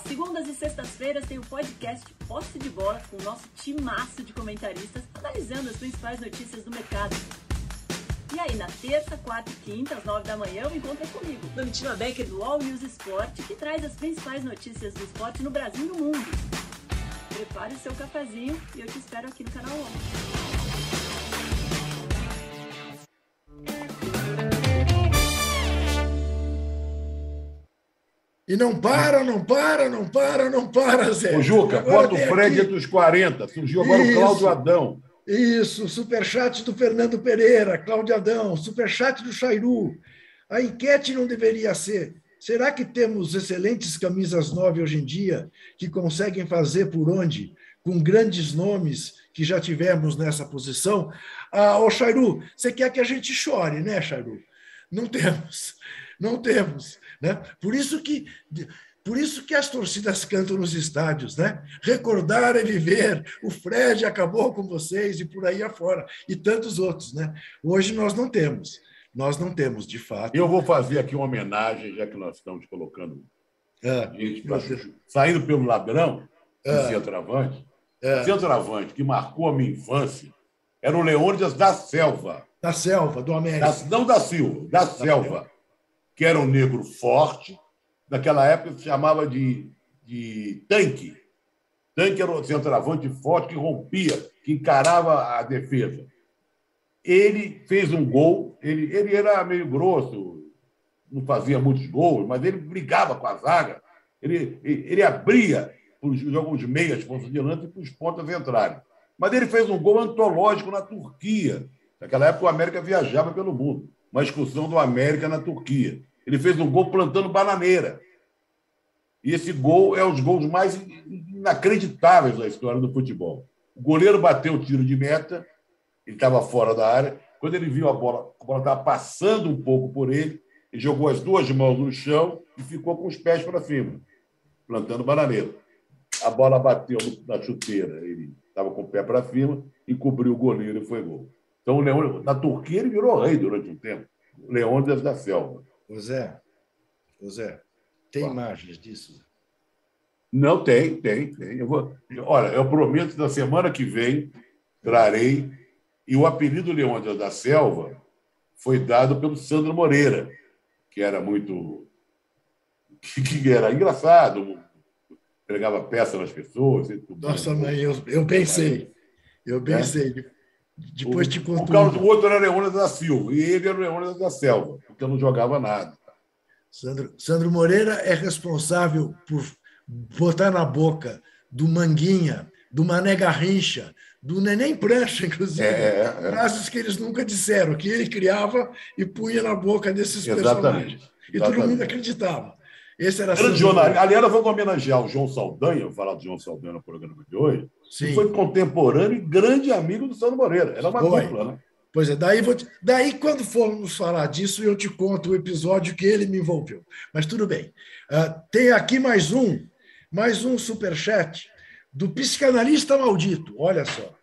Às segundas e sextas-feiras tem o podcast Posse de Bola com o nosso timaço de comentaristas analisando as principais notícias do mercado. E aí, na terça, quarta e quinta, às nove da manhã, o encontro é comigo, Domitila Becker do All News Esporte, que traz as principais notícias do esporte no Brasil e no mundo. Prepare o seu cafezinho e eu te espero aqui no canal 11. E não para, não para, não para, não para, Zé. Ô, Juca, agora bota o Fred aqui... dos 40. Surgiu agora Isso. o Cláudio Adão. Isso, superchat do Fernando Pereira, Cláudio Adão, superchat do Chairu. A enquete não deveria ser Será que temos excelentes camisas nove hoje em dia que conseguem fazer por onde, com grandes nomes que já tivemos nessa posição? Ah, ô Chairu, você quer que a gente chore, né, Chairu? Não temos, não temos. Né? Por isso que. Por isso que as torcidas cantam nos estádios, né? Recordar é viver. O Fred acabou com vocês e por aí afora e tantos outros, né? Hoje nós não temos. Nós não temos, de fato. Eu vou fazer aqui uma homenagem, já que nós estamos colocando é, gente pra... saindo pelo ladrão, é, centroavante. É. Centroavante que marcou a minha infância era o Leônidas da Selva. Da Selva, do América. Da, não da Silva, da, da Selva, Selva, que era um negro forte. Naquela época se chamava de, de tanque. Tanque era um centroavante forte que rompia, que encarava a defesa ele fez um gol, ele, ele era meio grosso, não fazia muitos gols, mas ele brigava com a zaga, ele, ele abria os alguns meias pontas de lança e para os pontas entrarem. Mas ele fez um gol antológico na Turquia. Naquela época, o América viajava pelo mundo. Uma excursão do América na Turquia. Ele fez um gol plantando bananeira. E esse gol é os gols mais inacreditáveis da história do futebol. O goleiro bateu o tiro de meta, ele estava fora da área. Quando ele viu a bola, a bola estava passando um pouco por ele, ele jogou as duas mãos no chão e ficou com os pés para cima, plantando bananeira. A bola bateu na chuteira, ele estava com o pé para cima, encobriu o goleiro e foi gol. Então, o Leão, na Turquia, ele virou rei durante um tempo. Leônidas da Selva. Ô Zé, ô Zé, tem imagens disso? Não, tem, tem, tem. Eu vou... Olha, eu prometo que na semana que vem trarei e o apelido Leônidas da Selva foi dado pelo Sandro Moreira, que era muito. que era engraçado, pregava peça nas pessoas. Nossa, mãe, eu, eu pensei. Eu é? pensei. É? Depois o, te conto. O Carlos, o outro era Leônidas da Silva, e ele era Leônidas da Selva, porque eu não jogava nada. Sandro, Sandro Moreira é responsável por botar na boca do Manguinha, do Mané Garrincha, do Neném Prancha, inclusive, é, é, é. frases que eles nunca disseram, que ele criava e punha na boca desses Exatamente. personagens. E Exatamente. todo mundo acreditava. Esse era Grande jornalista. Aliás, vamos homenagear o João Saldanha, vou falar do João Saldanha no programa de hoje, Sim. que foi contemporâneo e grande amigo do Sandro Moreira. Era uma foi. dupla, né? Pois é, daí, vou te... daí quando formos falar disso, eu te conto o episódio que ele me envolveu. Mas tudo bem. Uh, tem aqui mais um, mais um superchat do psicanalista maldito. Olha só.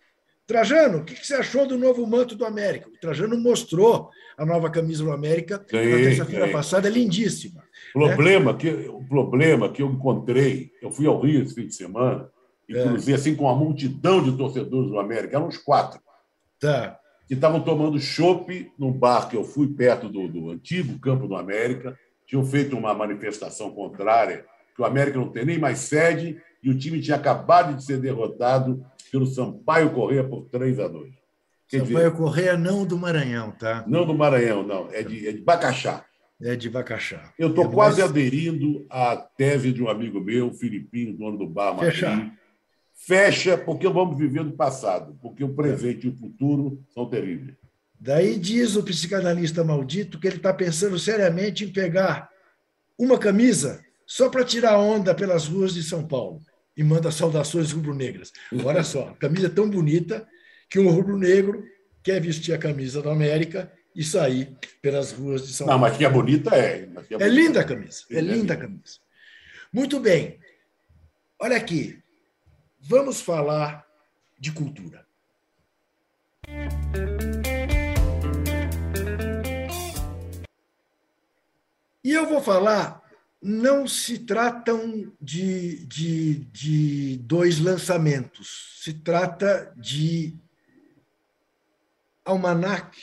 Trajano, o que você achou do novo manto do América? O Trajano mostrou a nova camisa do América Sim, na terça-feira passada, é lindíssima. Problema que, o problema que eu encontrei, eu fui ao Rio esse fim de semana e É. cruzei assim com uma multidão de torcedores do América, eram uns quatro, Tá. que estavam tomando chopp num bar que eu fui perto do, do antigo campo do América, tinham feito uma manifestação contrária, que o América não tem nem mais sede e o time tinha acabado de ser derrotado pelo Sampaio Corrêa por 3 a 2. Quer dizer, Sampaio Correia não do Maranhão, tá? não do Maranhão, não, é de, é de Bacaxá. É de Bacaxá. Eu estou É quase mais- aderindo à tese de um amigo meu, Filipinho, dono do bar Madrid. Fechar. Fecha, porque vamos viver do passado, porque o presente e o futuro são terríveis. Daí diz o psicanalista maldito que ele está pensando seriamente em pegar uma camisa só para tirar onda pelas ruas de São Paulo e manda saudações rubro-negras. Olha só, camisa é tão bonita que um rubro-negro quer vestir a camisa do América e sair pelas ruas de São Não, Paulo. mas que é bonita é. que É bonita. linda a camisa, é É linda a camisa. Muito bem. Olha aqui, vamos falar de cultura. E eu vou falar, não se tratam de, de, de dois lançamentos, se trata de almanac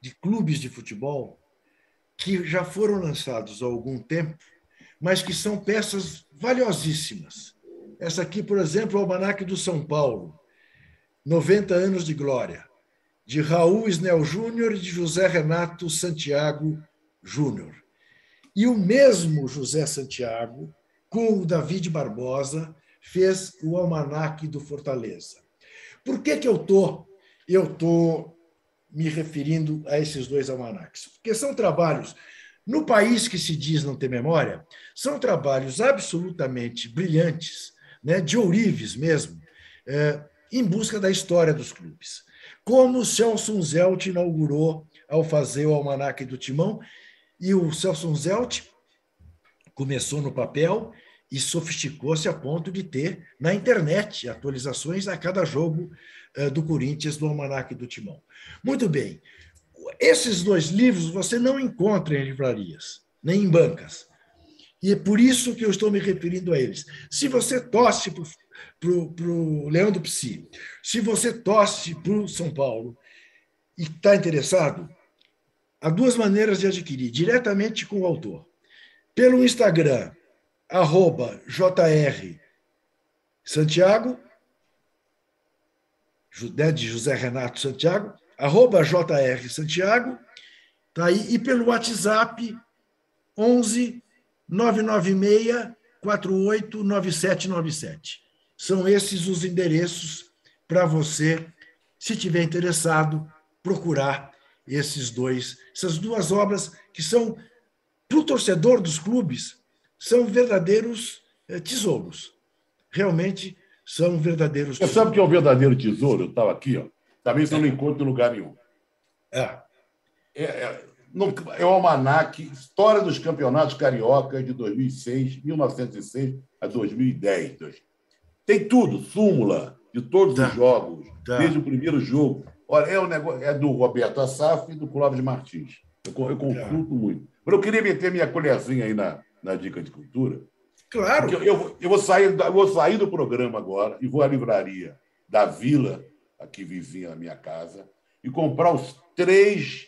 de clubes de futebol que já foram lançados há algum tempo, mas que são peças valiosíssimas. Essa aqui, por exemplo, é o Almanac do São Paulo, 90 anos de glória, de Raul Snell Júnior e de José Renato Santiago Júnior. E o mesmo José Santiago, com o David Barbosa, fez o Almanac do Fortaleza. Por que, que eu tô, eu tô me referindo a esses dois almanacs? Porque são trabalhos, no país que se diz não ter memória, são trabalhos absolutamente brilhantes, né, de ourives mesmo, é, em busca da história dos clubes. Como o Celso Zelt inaugurou ao fazer o Almanac do Timão, e o Celso Zelt começou no papel e sofisticou-se a ponto de ter na internet atualizações a cada jogo do Corinthians do Almanac do Timão. Muito bem. Esses dois livros você não encontra em livrarias, nem em bancas. E é por isso que eu estou me referindo a eles. Se você torce para o Leão do Psi, se você torce para o São Paulo e está interessado, há duas maneiras de adquirir: diretamente com o autor. Pelo Instagram, arroba JR Santiago, né, de José Renato Santiago, arroba JR Santiago, tá aí, e pelo WhatsApp 11 996 489797. São esses os endereços para você, se tiver interessado, procurar esses dois, essas duas obras que são, para o torcedor dos clubes, são verdadeiros tesouros. Realmente são verdadeiros Você sabe o que é um verdadeiro tesouro? Eu estava aqui, ó. Também você não encontra em lugar nenhum. É. É, é, no, é o Almanac História dos Campeonatos Carioca de 2006, 1906 a 2010. Tem tudo, súmula de todos Tá. os jogos, Tá. desde o primeiro jogo. Olha, é, um negócio, é do Roberto Assaf e do Clóvis Martins. Eu, eu consulto muito. Mas eu queria meter minha colherzinha aí na, na dica de cultura. Claro. Eu, eu, eu vou sair, da- eu vou sair do programa agora e vou à livraria da Vila, aqui vizinha na minha casa, e comprar os três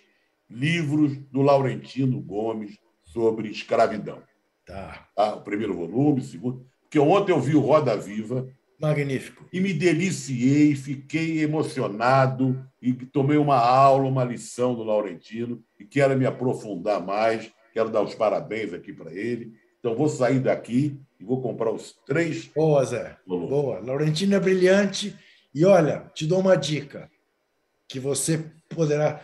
livros do Laurentino Gomes sobre escravidão. Tá. tá? O primeiro volume, o segundo. Porque ontem eu vi o Roda Viva Magnífico. e me deliciei, fiquei emocionado e tomei uma aula, uma lição do Laurentino e quero me aprofundar mais. Quero dar os parabéns aqui para ele. Então, vou sair daqui e vou comprar os três Boa, Zé. volumes. Boa. Laurentino é brilhante. E olha, te dou uma dica que você poderá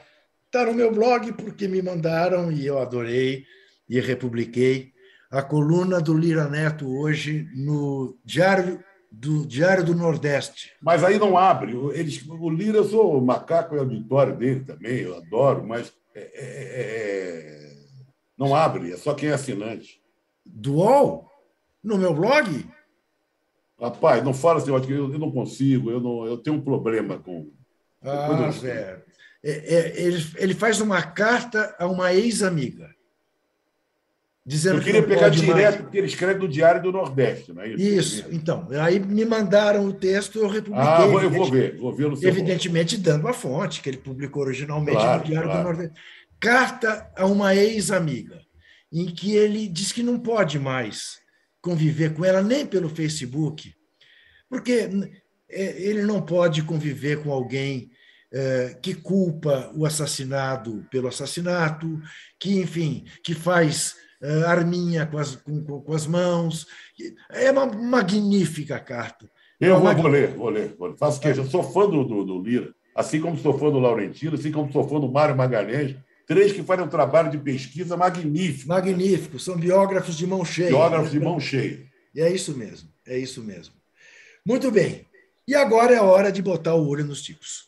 estar no meu blog, porque me mandaram e eu adorei e republiquei a coluna do Lira Neto hoje no Diário do, Diário do Nordeste. Mas aí não abre. Eles, o Lira, eu sou o macaco e auditório dele também, eu adoro, mas é- é- é- não abre, é só quem é assinante. Do UOL? No meu blog? Rapaz, não fala assim, eu, eu não consigo, eu, não, eu tenho um problema com. Ah, Zé. É, é, ele, ele faz uma carta a uma ex-amiga. Dizendo eu queria que pegar direto, mais. porque ele escreve no Diário do Nordeste, não é isso? Isso, então. Aí me mandaram o texto, eu republiquei. Ah, eu vou ver, vou ver no seu Evidentemente, dando a fonte, que ele publicou originalmente claro, no Diário claro. do Nordeste. Carta a uma ex-amiga, em que ele diz que não pode mais conviver com ela nem pelo Facebook, porque é, ele não pode conviver com alguém é, que culpa o assassinado pelo assassinato, que, enfim, que faz é, arminha com as, com, com as mãos. É uma magnífica carta. Eu vou, vou, ler, vou ler. Vou ler. Faço. Eu sou fã do, do, do, Lira, assim como sou fã do Laurentino, assim como sou fã do Mário Magalhães, três que fazem um trabalho de pesquisa magnífico. Magnífico, são biógrafos de mão cheia. Biógrafos de mão cheia. E é isso mesmo, é isso mesmo. Muito bem. E agora é a hora de botar o olho nos tipos.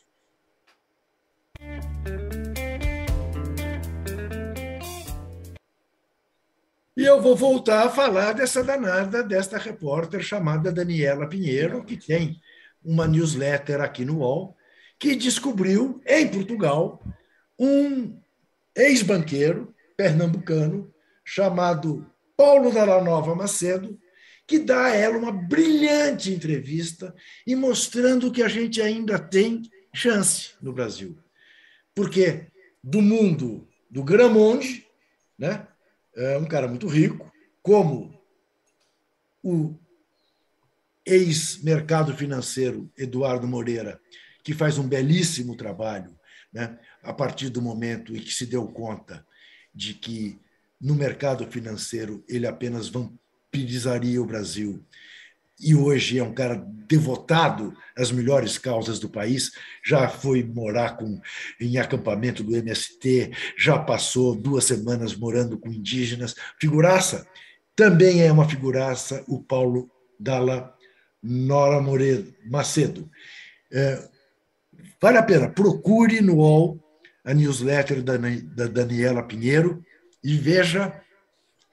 E eu vou voltar a falar dessa danada, desta repórter chamada Daniela Pinheiro, que tem uma newsletter aqui no UOL, que descobriu, em Portugal, um ex-banqueiro pernambucano chamado Paulo Dalla Nova Macedo, que dá a ela uma brilhante entrevista e mostrando que a gente ainda tem chance no Brasil. Porque do mundo do Gramonde, né, é um cara muito rico, como o ex-mercado financeiro Eduardo Moreira, que faz um belíssimo trabalho né, a partir do momento em que se deu conta de que no mercado financeiro ele apenas vampirizaria o Brasil e hoje é um cara devotado às melhores causas do país, já foi morar com, em acampamento do MST, já passou duas semanas morando com indígenas. Figuraça. Também é uma figuraça o Paulo Dalla Nora Moreira Macedo. É, vale a pena, procure no UOL a newsletter da, da Daniela Pinheiro e veja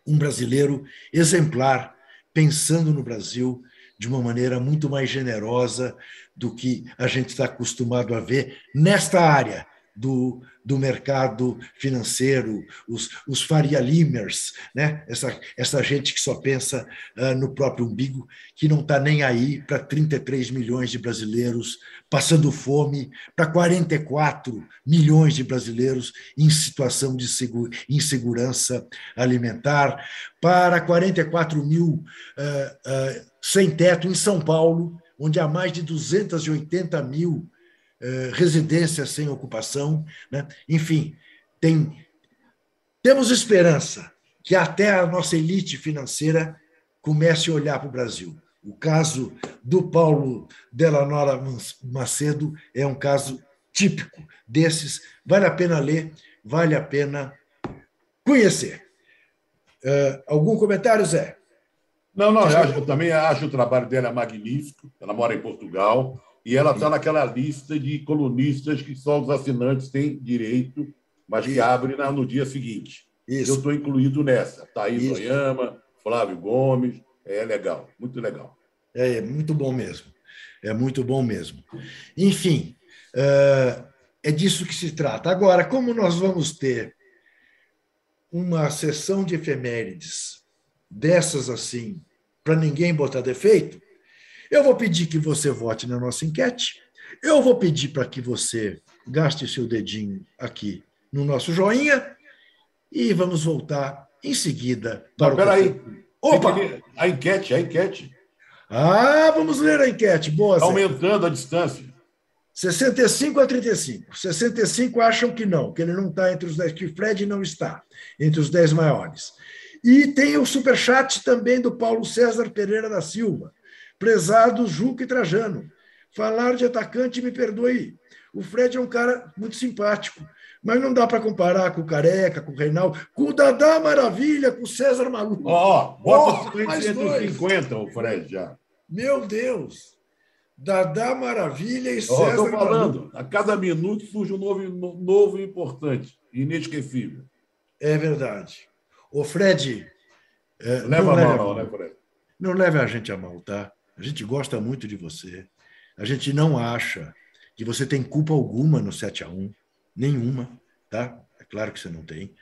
um brasileiro exemplar pensando no Brasil de uma maneira muito mais generosa do que a gente está acostumado a ver nesta área do, do mercado financeiro, os, os Faria Limers, né? essa, essa gente que só pensa uh, no próprio umbigo, que não está nem aí para 33 milhões de brasileiros passando fome, para 44 milhões de brasileiros em situação de insegurança alimentar, para 44 mil uh, uh, sem teto em São Paulo, onde há mais de 280 mil eh, residências sem ocupação. Né? Enfim, tem, temos esperança que até a nossa elite financeira comece a olhar para o Brasil. O caso do Paulo Delanora Macedo é um caso típico desses. Vale a pena ler, vale a pena conhecer. Uh, algum comentário, Zé? Não, não, eu, eu, também acho o trabalho dela magnífico. Ela mora em Portugal. E ela está naquela lista de colunistas que só os assinantes têm direito, mas que abre no dia seguinte. Isso. Eu estou incluído nessa. Thaís Isso. Oyama, Flávio Gomes. É legal, muito legal. É, é muito bom mesmo. É muito bom mesmo. Enfim, é, é disso que se trata. Agora, como nós vamos ter uma sessão de efemérides dessas assim, para ninguém botar defeito, eu vou pedir que você vote na nossa enquete. Eu vou pedir para que você gaste seu dedinho aqui no nosso joinha e vamos voltar em seguida para Não, o. Peraí. Opa! A enquete, a enquete. Ah, vamos ler a enquete. Boa, Aumentando a distância. 65 a 35. 65 acham que não, que ele não está entre os 10, que o Fred não está entre os 10 maiores. E tem o superchat também do Paulo César Pereira da Silva. Prezados Juca e Trajano. Falar de atacante, me perdoe. O Fred é um cara muito simpático, mas não dá para comparar com o Careca, com o Reinaldo, com o Dadá Maravilha, com o César Maluco. Ó, oh, bota oh, 150 o Fred já. Meu Deus! Dadá Maravilha e oh, César Estou falando, Maluco. a cada minuto surge um novo, novo importante, inesquecível. É verdade. O Fred. É, leva a mão, não, né, Fred? Não leve a gente a mal, tá? A gente gosta muito de você. A gente não acha que você tem culpa alguma no 7 a 1 nenhuma, tá? É claro que você não tem.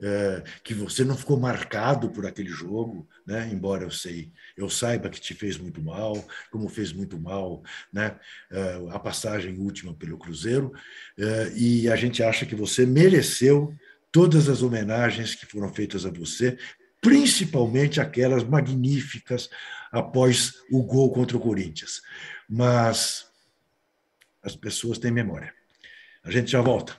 É, que você não ficou marcado por aquele jogo, né? embora eu sei, eu saiba que te fez muito mal, como fez muito mal né? É, a passagem última pelo Cruzeiro, é, e a gente acha que você mereceu todas as homenagens que foram feitas a você, principalmente aquelas magníficas após o gol contra o Corinthians. Mas as pessoas têm memória. A gente já volta.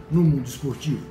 no mundo esportivo.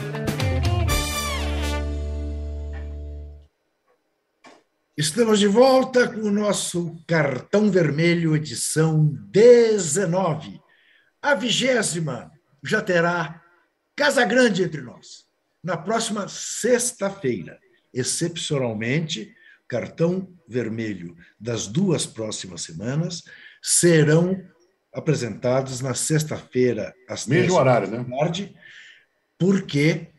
Estamos de volta com o nosso Cartão Vermelho, edição 19. A vigésima já terá Casa Grande entre nós. Na próxima sexta-feira, excepcionalmente, Cartão Vermelho das duas próximas semanas serão apresentados na sexta-feira, às Mesmo horário, né? tarde, porque,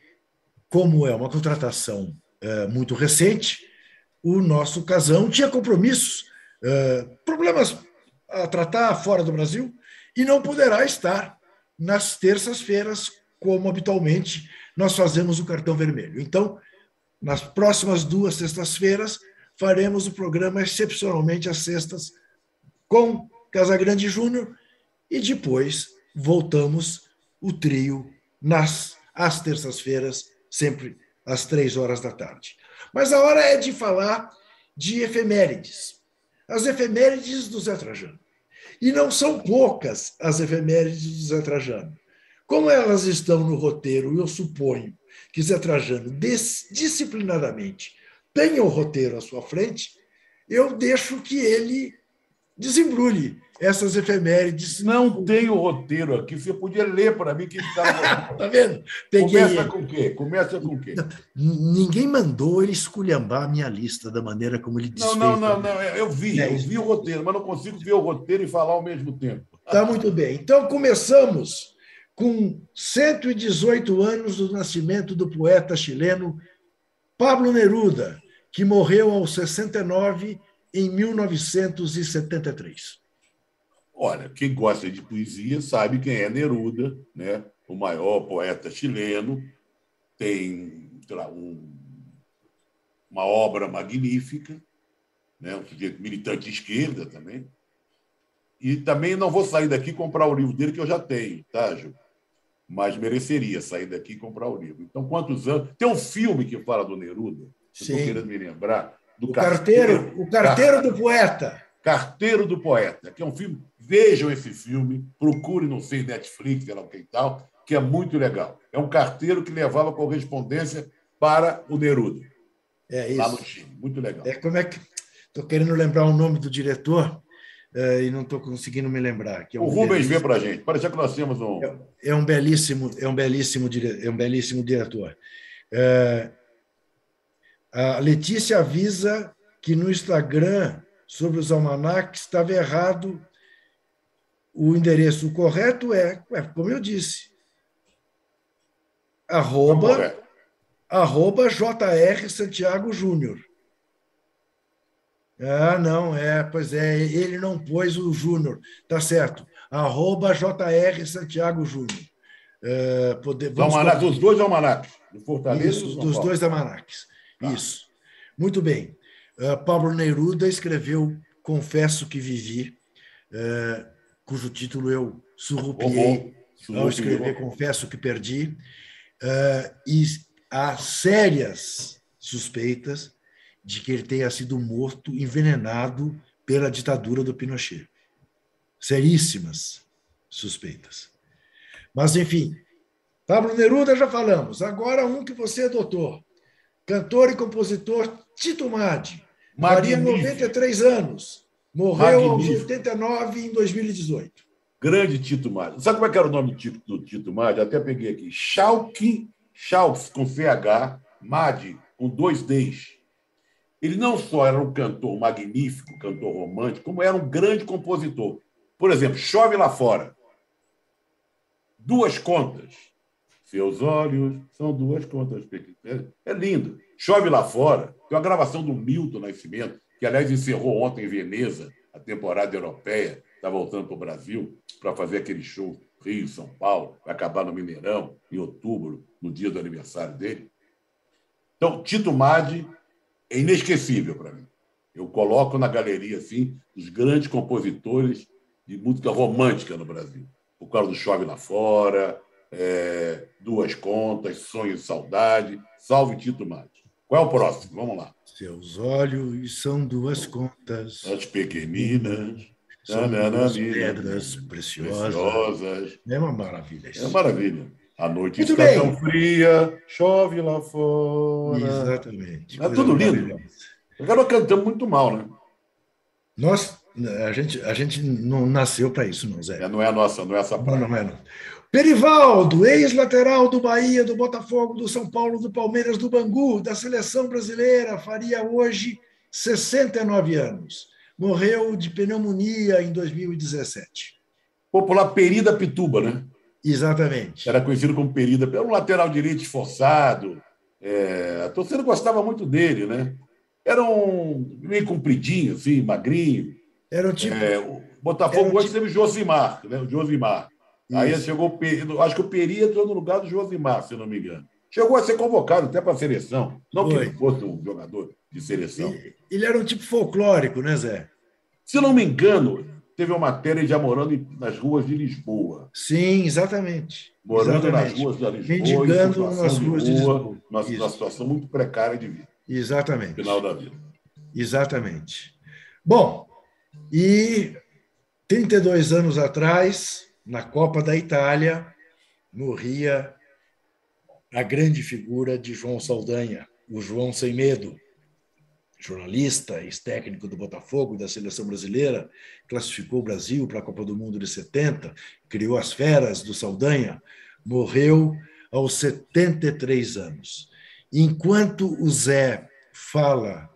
como é uma contratação é, muito recente, o nosso casão tinha compromissos, uh, problemas a tratar fora do Brasil, e não poderá estar nas terças-feiras, como habitualmente nós fazemos o cartão vermelho. Então, nas próximas duas sextas-feiras, faremos o programa excepcionalmente às sextas com Casagrande Júnior e depois voltamos o trio nas às terças-feiras, sempre às três horas da tarde. Mas a hora é de falar de efemérides. As efemérides do Zé Trajano. E não são poucas as efemérides do Zé Trajano. Como elas estão no roteiro, eu suponho que Zé Trajano disciplinadamente tenha o roteiro à sua frente, eu deixo que ele desembrulhe essas efemérides. Não tem o roteiro aqui. Você podia ler para mim que estava. tá vendo? Peguei... Começa com o quê? Começa com o quê? Ninguém mandou ele esculhambar a minha lista da maneira como ele desfez. Não, não, não, não. Eu vi, é eu vi o roteiro, mas não consigo ver o roteiro e falar ao mesmo tempo. Tá muito bem. Então começamos com 118 anos do nascimento do poeta chileno Pablo Neruda, que morreu aos 69 em 1973. Olha, quem gosta de poesia sabe quem é Neruda, né? o maior poeta chileno, tem lá, um, uma obra magnífica, né? um sujeito militante de esquerda também. E também não vou sair daqui e comprar o livro dele, que eu já tenho, tá, Ju? Mas mereceria sair daqui e comprar o livro. Então, quantos anos. Tem um filme que fala do Neruda, estou querendo me lembrar. Do o carteiro, carteiro, o carteiro do poeta. Carteiro do Poeta, que é um filme. Vejam esse filme, procure, não sei, Netflix, sei lá o que e tal, que é muito legal. É um carteiro que levava correspondência para o Neruda. É isso. Lá no Chile. Muito legal. É, como é que. Estou querendo lembrar o nome do diretor é, e não estou conseguindo me lembrar. É um o Rubens vê para a gente. Parece que nós temos um. É, é, um belíssimo, é um belíssimo, é um belíssimo diretor. É, a Letícia avisa que no Instagram sobre os almanacs estava errado o endereço. O correto é, é como eu disse, arroba, arroba JR Santiago Júnior. Ah, não, é, pois é, ele não pôs o Júnior, tá certo. Arroba JR Santiago Júnior. Uh, poder, almanac, os dois almanacs, do Fortaleza Isso, do dos dois almanacs. Tá. Isso. Muito bem. Uh, Pablo Neruda escreveu Confesso que Vivi, uh, cujo título eu surrupiei ao escrever Confesso que Perdi. Uh, e há sérias suspeitas de que ele tenha sido morto, envenenado pela ditadura do Pinochet. Seríssimas suspeitas. Mas, enfim, Pablo Neruda já falamos. Agora um que você é doutor. Cantor e compositor Tito Madi. Maria 93 anos. Morreu Magnífico. aos 89 em 2018. Grande Tito Madi. Sabe como é que era o nome do Tito Madi? Até peguei aqui. Schalke, Schalks com CH, Madi com dois Ds. Ele não só era um cantor magnífico, cantor romântico, como era um grande compositor. Por exemplo, Chove Lá Fora. Duas contas. Seus olhos são duas contas. É, é lindo. Chove lá fora. Tem uma gravação do Milton Nascimento, que, aliás, encerrou ontem em Veneza a temporada europeia. Está voltando para o Brasil para fazer aquele show Rio, São Paulo. Vai acabar no Mineirão em outubro, no dia do aniversário dele. Então, Tito Madi é inesquecível para mim. Eu coloco na galeria assim os grandes compositores de música romântica no Brasil o causa do Chove Lá Fora, é, Duas Contas, Sonho e Saudade, Salve Tito Mate. Qual é o próximo? Vamos lá. Seus olhos são duas contas. As pequeninas. São duas pedras preciosas. preciosas. É uma maravilha isso. É uma maravilha. A noite Muito está bem. tão fria, chove lá fora. Exatamente. É tudo lindo. Agora cantamos muito mal, né? Nós a gente, a gente não nasceu para isso, não, Zé. É, não é a nossa, não é essa praia. Não, não é, não. Perivaldo, ex-lateral do Bahia, do Botafogo, do São Paulo, do Palmeiras, do Bangu, da seleção brasileira, faria hoje 69 anos. Morreu de pneumonia em 2017. Popular Perida Pituba, né? Exatamente. Era conhecido como Perida. Era um lateral direito esforçado. É... a torcida gostava muito dele, né? Era um meio compridinho, assim, magrinho. Era um tipo. É, o Botafogo hoje tipo... teve o Josimar, né? O Josimar. Isso. Aí chegou o Peri, acho que o Peri entrou no lugar do Josimar, se não me engano. Chegou a ser convocado até para a seleção. Não Foi. que ele fosse um jogador de seleção. Ele, ele, era um tipo folclórico, né, Zé? Se não me engano, teve uma matéria já morando nas ruas de Lisboa. Sim, exatamente. Morando exatamente. nas ruas de Lisboa. Mendigando nas ruas de, de Lisboa. Numa, situação muito precária de vida. Exatamente. No final da vida. Exatamente. Bom, e 32 anos atrás, na Copa da Itália, morria a grande figura de João Saldanha, o João Sem Medo, jornalista, ex-técnico do Botafogo, da seleção brasileira, classificou o Brasil para a Copa do Mundo de 70, criou as feras do Saldanha, morreu aos 73 anos. Enquanto o Zé fala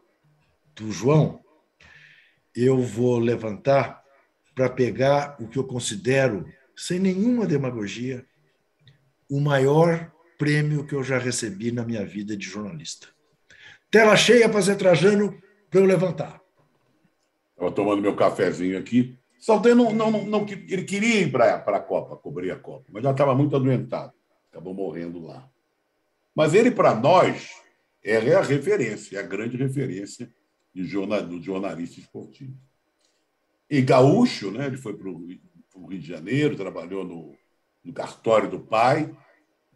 do João, eu vou levantar para pegar o que eu considero, sem nenhuma demagogia, o maior prêmio que eu já recebi na minha vida de jornalista. Tela cheia para Zé Trajano para eu levantar. Estava tomando meu cafezinho aqui. Saldanha não, não, não, não, ele queria ir para a Copa, cobrir a Copa, mas já estava muito adoentado. Acabou morrendo lá. Mas ele, para nós, é a referência, é a grande referência de jornal, do jornalista esportivo. E gaúcho, né? ele foi para o Rio de Janeiro, trabalhou no, no cartório do pai,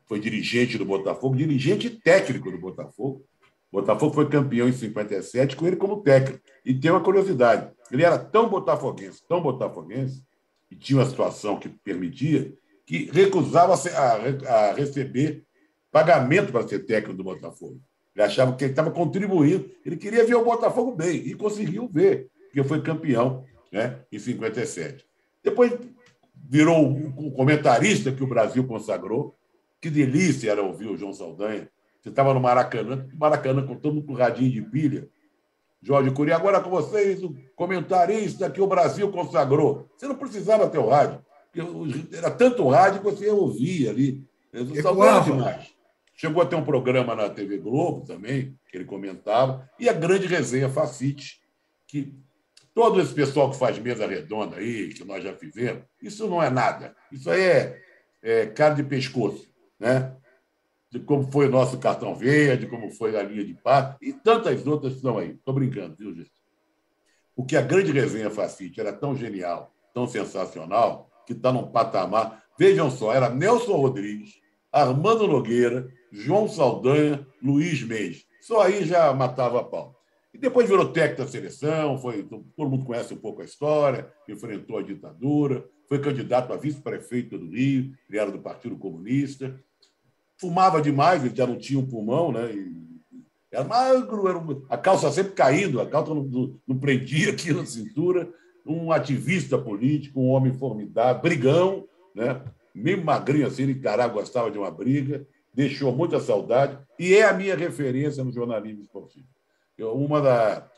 foi dirigente do Botafogo, dirigente técnico do Botafogo. O Botafogo foi campeão em 57 com ele como técnico. E tem uma curiosidade: ele era tão botafoguense, tão botafoguense, e tinha uma situação que permitia, que recusava a, a receber pagamento para ser técnico do Botafogo. Ele achava que ele estava contribuindo. Ele queria ver o Botafogo bem e conseguiu ver, porque foi campeão né, em 57. Depois virou o comentarista que o Brasil consagrou. Que delícia era ouvir o João Saldanha. Você estava no Maracanã, Maracanã com todo mundo com radinho de pilha. Jorge Curia, agora com vocês, o comentarista que o Brasil consagrou. Você não precisava ter o rádio. Era tanto rádio que você ouvia ali. Saldanha demais. Chegou a ter um programa na TV Globo também, que ele comentava, e a grande resenha Facite, que todo esse pessoal que faz mesa redonda aí, que nós já fizemos, isso não é nada. Isso aí é, é, cara de pescoço, né? De como foi o nosso cartão verde, como foi a linha de par e tantas outras estão aí. Estou brincando, viu, gente? Porque a grande resenha Facite era tão genial, tão sensacional, que está num patamar. Vejam só, era Nelson Rodrigues, Armando Nogueira, João Saldanha, Luiz Mendes. Só aí já matava a pau. E depois virou técnico da seleção, foi, todo mundo conhece um pouco a história, enfrentou a ditadura, foi candidato a vice-prefeito do Rio, ele era do Partido Comunista. Fumava demais, ele já não tinha um pulmão, né? E era magro, era um... a calça sempre caindo, a calça não, não, prendia aqui na cintura. Um ativista político, um homem formidável, brigão, né? Meio magrinho assim, caralho, gostava de uma briga, deixou muita saudade e é a minha referência no jornalismo esportivo. Eu, uma da,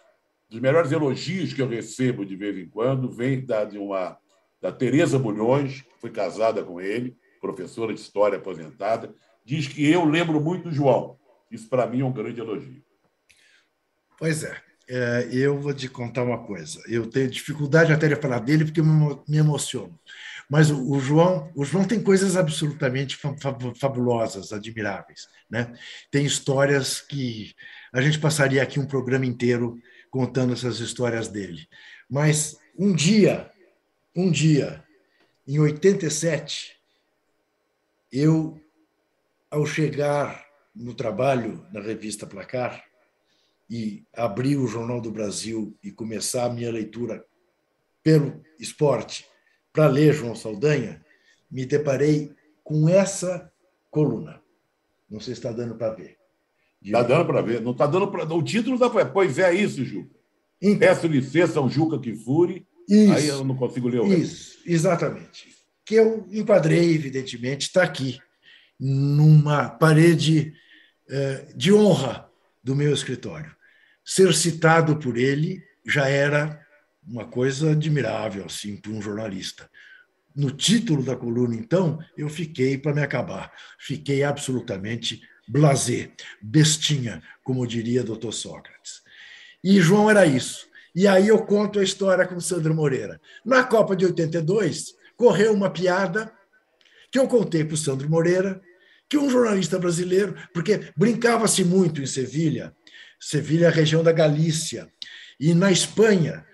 dos melhores elogios que eu recebo de vez em quando vem da, de uma da Tereza Bulhões, que foi casada com ele, professora de história aposentada, diz que eu lembro muito do João. Isso, para mim, é um grande elogio. Pois é. É. Eu vou te contar uma coisa. Eu tenho dificuldade até de falar dele porque eu me emociono. Mas o, João, o João tem coisas absolutamente fabulosas, admiráveis, né? Tem histórias que a gente passaria aqui um programa inteiro contando essas histórias dele. Mas um dia um dia, em 87, eu, ao chegar no trabalho na revista Placar e abrir o Jornal do Brasil e começar a minha leitura pelo esporte para ler João Saldanha, me deparei com essa coluna. Não sei se está dando para ver. Está dando para ver. Não está dando para. O título da. Pois é isso, Juca. Então, Peço licença ao Juca Kifuri isso, Aí eu não consigo ler o Isso, exatamente. Que eu enquadrei, evidentemente, está aqui, numa parede eh, de honra do meu escritório. Ser citado por ele já era uma coisa admirável assim para um jornalista. No título da coluna, então, eu fiquei para me acabar. Fiquei absolutamente blasé, bestinha, como diria doutor Sócrates. E João era isso. E aí eu conto a história com o Sandro Moreira. Na Copa de 82, correu uma piada que eu contei para o Sandro Moreira, que um jornalista brasileiro, porque brincava-se muito em Sevilha, Sevilha é a região da Galícia, e na Espanha,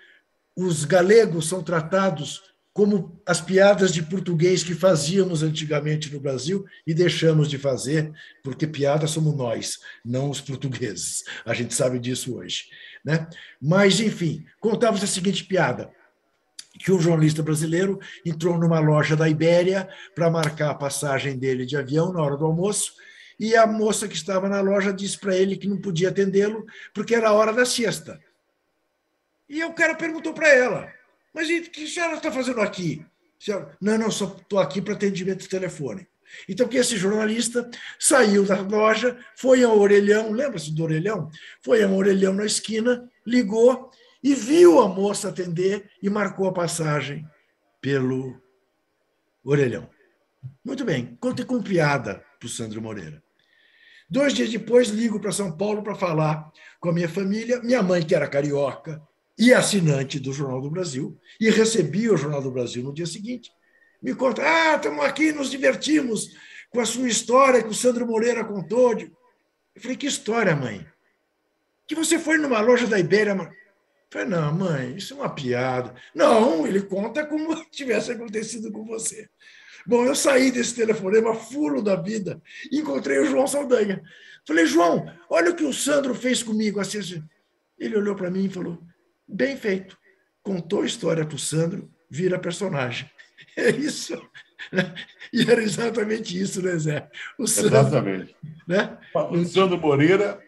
os galegos são tratados como as piadas de português que fazíamos antigamente no Brasil e deixamos de fazer, porque piada somos nós, não os portugueses. A gente sabe disso hoje. Né? Mas, enfim, contava a seguinte piada: que um jornalista brasileiro entrou numa loja da Ibéria para marcar a passagem dele de avião na hora do almoço, e a moça que estava na loja disse para ele que não podia atendê-lo porque era a hora da siesta. E o cara perguntou para ela: Mas o que a senhora está fazendo aqui? Senhora, não, não, só estou aqui para atendimento telefônico. Então, que esse jornalista saiu da loja, foi ao orelhão, lembra-se do orelhão? Foi ao orelhão na esquina, ligou e viu a moça atender e marcou a passagem pelo orelhão. Muito bem, contei com piada para o Sandro Moreira. Dois dias depois, ligo para São Paulo para falar com a minha família. Minha mãe, que era carioca e assinante do Jornal do Brasil, e recebia o Jornal do Brasil no dia seguinte me conta, ah, estamos aqui, nos divertimos com a sua história que o Sandro Moreira contou. Eu falei, que história, mãe? Que você foi numa loja da Ibéria. Eu falei, não, mãe, isso é uma piada. Não, ele conta como tivesse acontecido com você. Bom, eu saí desse telefonema fulo da vida encontrei o João Saldanha. Falei, João, olha o que o Sandro fez comigo. Assim, assim. Ele olhou para mim e falou, bem feito. Contou a história para o Sandro, vira personagem. É isso. E era exatamente isso, né, Zé? O Sandro, exatamente. Né? O Sandro Moreira,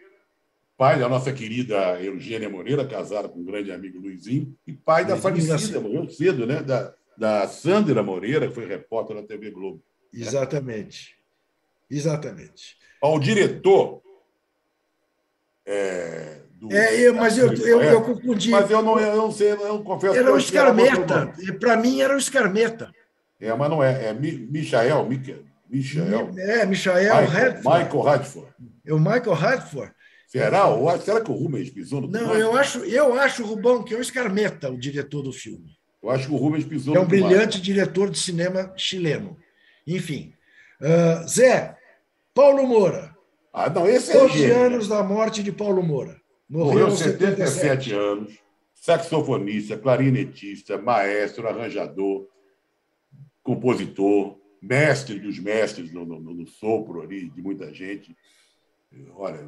pai da nossa querida Eugênia Moreira, casada com um grande amigo Luizinho, e pai da falecida, morreu cedo, né? Da, da Sandra Moreira, que foi repórter da TV Globo. Exatamente. Exatamente. O diretor é, do... É, eu, mas eu, eu, eu, confundi. Mas eu não, eu não sei, eu confesso. Era o Escarmeta. Para mim era o Escarmeta. É, mas não é. É Michael, Michael. É, Michael Michael, Michael Radford. É o Michael Radford. Será? Ou, será que o Rubens pisou no Não, eu acho, eu acho, Rubão, que é o Escarmeta, o diretor do filme. Eu acho que o Rubens pisou é um brilhante diretor de cinema chileno. Enfim. Uh, Zé, Paulo Moura. Ah, não, esse é 12 anos da morte de Paulo Moura. Morreu aos 77. 77 anos. Saxofonista, clarinetista, maestro, arranjador, compositor, mestre dos mestres no, no, no sopro ali de muita gente. Olha,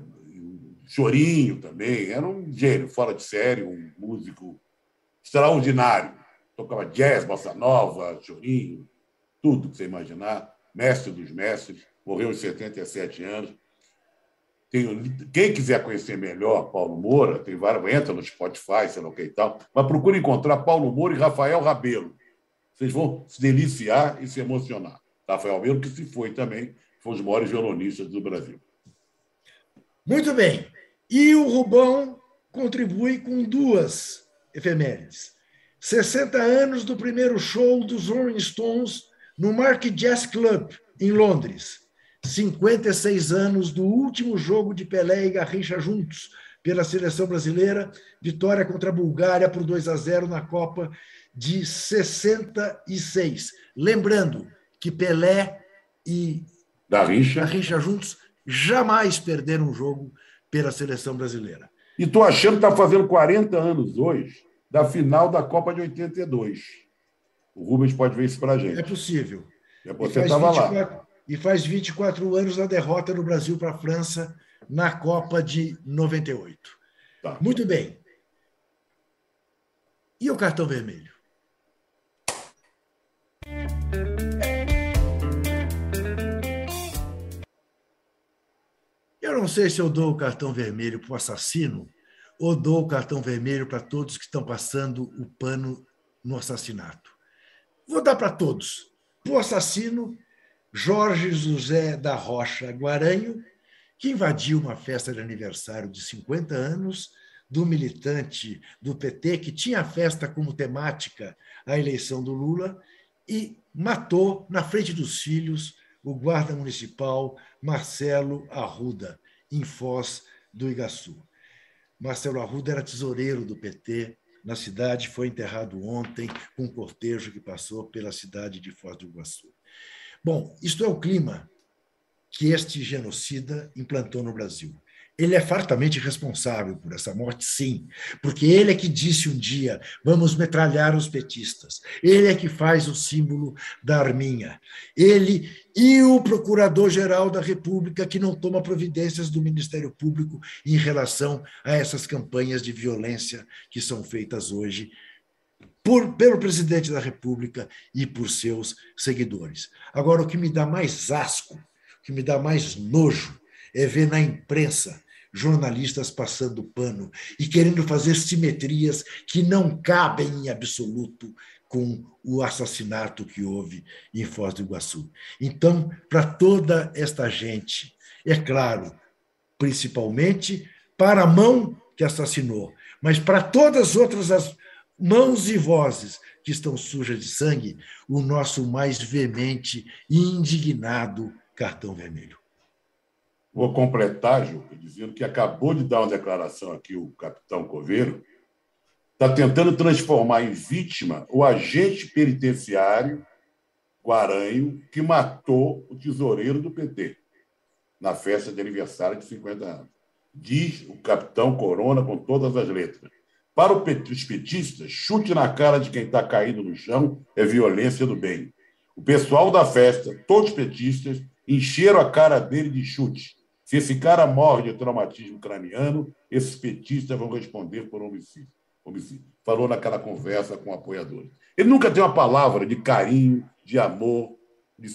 Chorinho também, era um gênio, fora de série, um músico extraordinário. Tocava jazz, bossa nova, chorinho, tudo que você imaginar. Mestre dos mestres, morreu aos 77 anos. Tem, quem quiser conhecer melhor Paulo Moura, tem vários, entra no Spotify, sei lá o que e tal, mas procure encontrar Paulo Moura e Rafael Rabelo. Vocês vão se deliciar e se emocionar. Rafael Rabelo, que se foi também, foi um dos maiores violonistas do Brasil. Muito bem. E o Rubão contribui com duas efemérides. 60 anos do primeiro show dos Rolling Stones no Mark Jazz Club, em Londres. 56 anos do último jogo de Pelé e Garrincha juntos pela seleção brasileira, vitória contra a Bulgária por 2 a 0 na Copa de 66. Lembrando que Pelé e Garrincha, Garrincha juntos jamais perderam um jogo pela seleção brasileira. E estou achando que está fazendo 40 anos hoje da final da Copa de 82. O Rubens pode ver isso para a gente. É possível. É você estava lá. E faz 24 anos da derrota do Brasil para a França na Copa de 98. Tá. Muito bem. E o cartão vermelho? Eu não sei se eu dou o cartão vermelho para o assassino ou dou o cartão vermelho para todos que estão passando o pano no assassinato. Vou dar para todos. Para o assassino, Jorge José da Rocha Guaranho, que invadiu uma festa de aniversário de 50 anos do militante do PT, que tinha a festa como temática a eleição do Lula, e matou, na frente dos filhos, o guarda municipal Marcelo Arruda, em Foz do Iguaçu. Marcelo Arruda era tesoureiro do PT na cidade, foi enterrado ontem com um cortejo que passou pela cidade de Foz do Iguaçu. Bom, isto é o clima que este genocida implantou no Brasil. Ele é fartamente responsável por essa morte, sim, porque ele é que disse um dia: vamos metralhar os petistas. Ele é que faz o símbolo da arminha. Ele e o Procurador-Geral da República, que não toma providências do Ministério Público em relação a essas campanhas de violência que são feitas hoje por, pelo presidente da República e por seus seguidores. Agora, o que me dá mais asco, o que me dá mais nojo, é ver na imprensa jornalistas passando pano e querendo fazer simetrias que não cabem em absoluto com o assassinato que houve em Foz do Iguaçu. Então, para toda esta gente, é claro, principalmente para a mão que assassinou, mas para todas as outras as mãos e vozes que estão sujas de sangue, o nosso mais veemente e indignado cartão vermelho. Vou completar, Ju, dizendo que acabou de dar uma declaração aqui o capitão Coveiro, está tentando transformar em vítima o agente penitenciário Guaranho que matou o tesoureiro do PT na festa de aniversário de 50 anos. Diz o capitão Corona com todas as letras. Para os petistas, chute na cara de quem está caído no chão é violência do bem. O pessoal da festa, todos petistas, encheram a cara dele de chute se esse cara morre de traumatismo craniano, esses petistas vão responder por homicídio. homicídio. Falou naquela conversa com apoiadores. Ele nunca tem uma palavra de carinho, de amor, de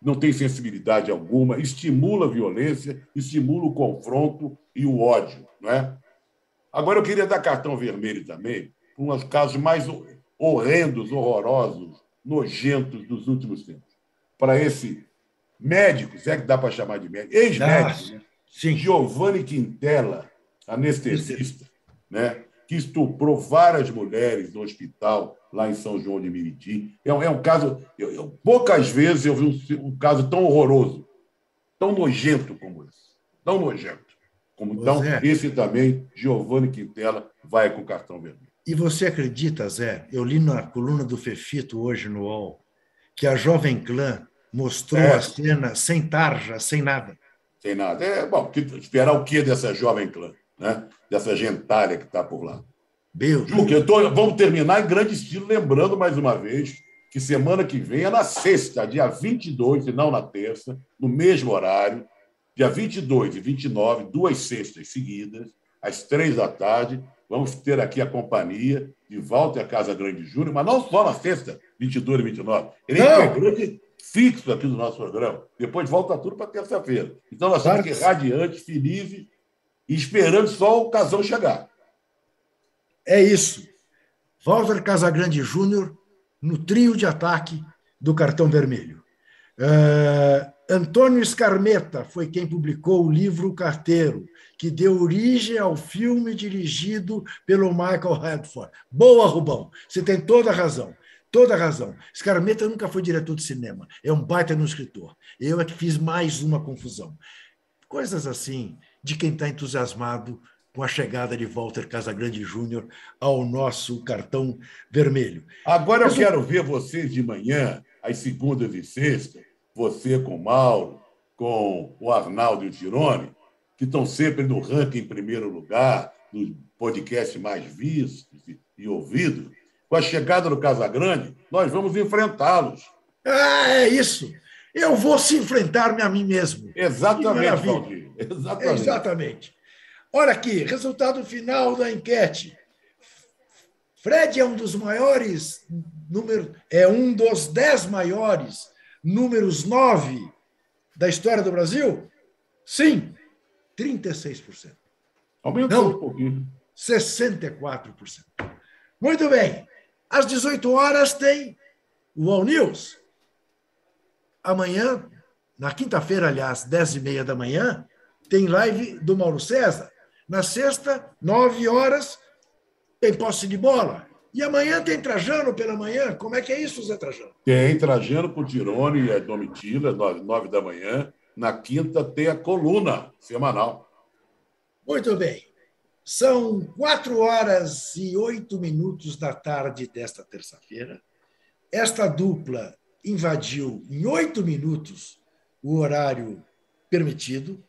não tem sensibilidade alguma, estimula a violência, estimula o confronto e o ódio. Não é? Agora, eu queria dar cartão vermelho também para um dos casos mais horrendos, horrorosos, nojentos dos últimos tempos. Para esse médicos, é que dá para chamar de médico, ex-médico, né? Giovanni Quintela, anestesista, né? que estuprou várias mulheres no hospital lá em São João de Meriti. É, um, é um caso. Eu, eu, poucas vezes eu vi um, um, caso tão horroroso, tão nojento como esse. Tão nojento. Como, então, Zé, esse também, Giovanni Quintela, vai com cartão vermelho. E você acredita, Zé? Eu li na coluna do Fefito hoje no UOL que a Jovem Clã mostrou É. a cena sem tarja, sem nada. Sem nada. É, bom, que- esperar o quê dessa jovem clã, né? dessa gentalha que está por lá? Meu Juca, tô- vamos terminar em grande estilo, lembrando mais uma vez que semana que vem é na sexta, dia 22, e não na terça, no mesmo horário, dia 22 e 29, duas sextas seguidas, às três da tarde, vamos ter aqui a companhia de Walter Casa Grande Júnior, mas não só na sexta, 22 e 29. Ele é integrante fixo aqui do nosso programa. Depois volta tudo para terça-feira. Então nós estamos aqui radiantes, felizes esperando só o casão chegar. É isso. Walter Casagrande Júnior no trio de ataque do cartão vermelho. Ah, Antônio Scarmeta foi quem publicou o livro Carteiro, que deu origem ao filme dirigido pelo Michael Redford. Boa, Rubão, você tem toda a razão. Toda a razão. Scarmeta nunca foi diretor de cinema, é um baita no escritor. Eu é que fiz mais uma confusão. Coisas assim de quem está entusiasmado com a chegada de Walter Casagrande Júnior ao nosso cartão vermelho. Agora eu o- quero ver vocês de manhã, às segundas e sextas, você com o Mauro, com o Arnaldo e o Tirone, que estão sempre no ranking em primeiro lugar, nos podcasts mais vistos e ouvidos. Com a chegada do Casagrande, nós vamos enfrentá-los. Ah, é isso. Eu vou se enfrentar-me a mim mesmo. Exatamente. Valdir. Exatamente. Exatamente. Olha aqui, resultado final da enquete. Fred é um dos maiores número, é um dos dez maiores números nove da história do Brasil? Sim, 36%. Aumentou Não. um pouquinho. 64%. Muito bem. Às 18 horas tem o All News. Amanhã, na quinta-feira, aliás, 10 e meia da manhã, tem live do Mauro César. Na sexta, 9 horas, tem posse de bola. E amanhã tem Trajano pela manhã. Como é que é isso, Zé Trajano? Tem Trajano com Tirone e Domitila, nove, nove da manhã. Na quinta tem a coluna semanal. Muito bem. São quatro horas e oito minutos da tarde desta terça-feira. Esta dupla invadiu em oito minutos o horário permitido.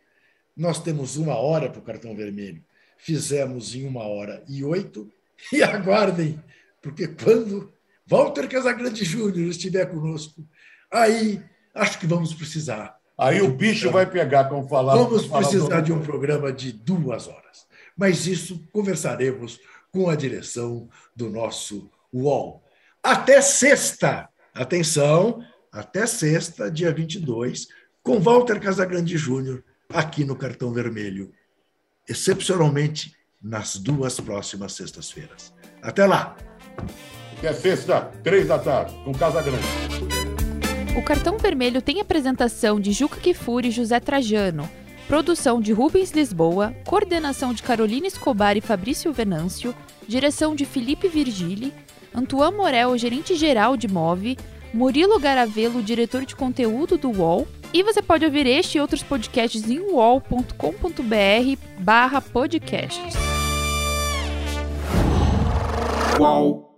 Nós temos uma hora para o cartão vermelho. Fizemos em uma hora e oito. E aguardem, porque quando Walter Casagrande Júnior estiver conosco, aí acho que vamos precisar Aí o bicho vai pegar, como falava. Vamos precisar de um programa de duas horas. Mas isso conversaremos com a direção do nosso UOL. Até sexta, atenção, até sexta, dia 22, com Walter Casagrande Júnior, aqui no Cartão Vermelho, excepcionalmente nas duas próximas sextas-feiras. Até lá! Até sexta, três da tarde, com Casa Grande. O Cartão Vermelho tem apresentação de Juca Kifuri e José Trajano, produção de Rubens Lisboa, coordenação de Carolina Escobar e Fabrício Venâncio, direção de Felipe Virgili, Antoine Morel, gerente-geral de Move, Murilo Garavelo, diretor de conteúdo do UOL, e você pode ouvir este e outros podcasts em uol.com.br barra podcasts. Qual?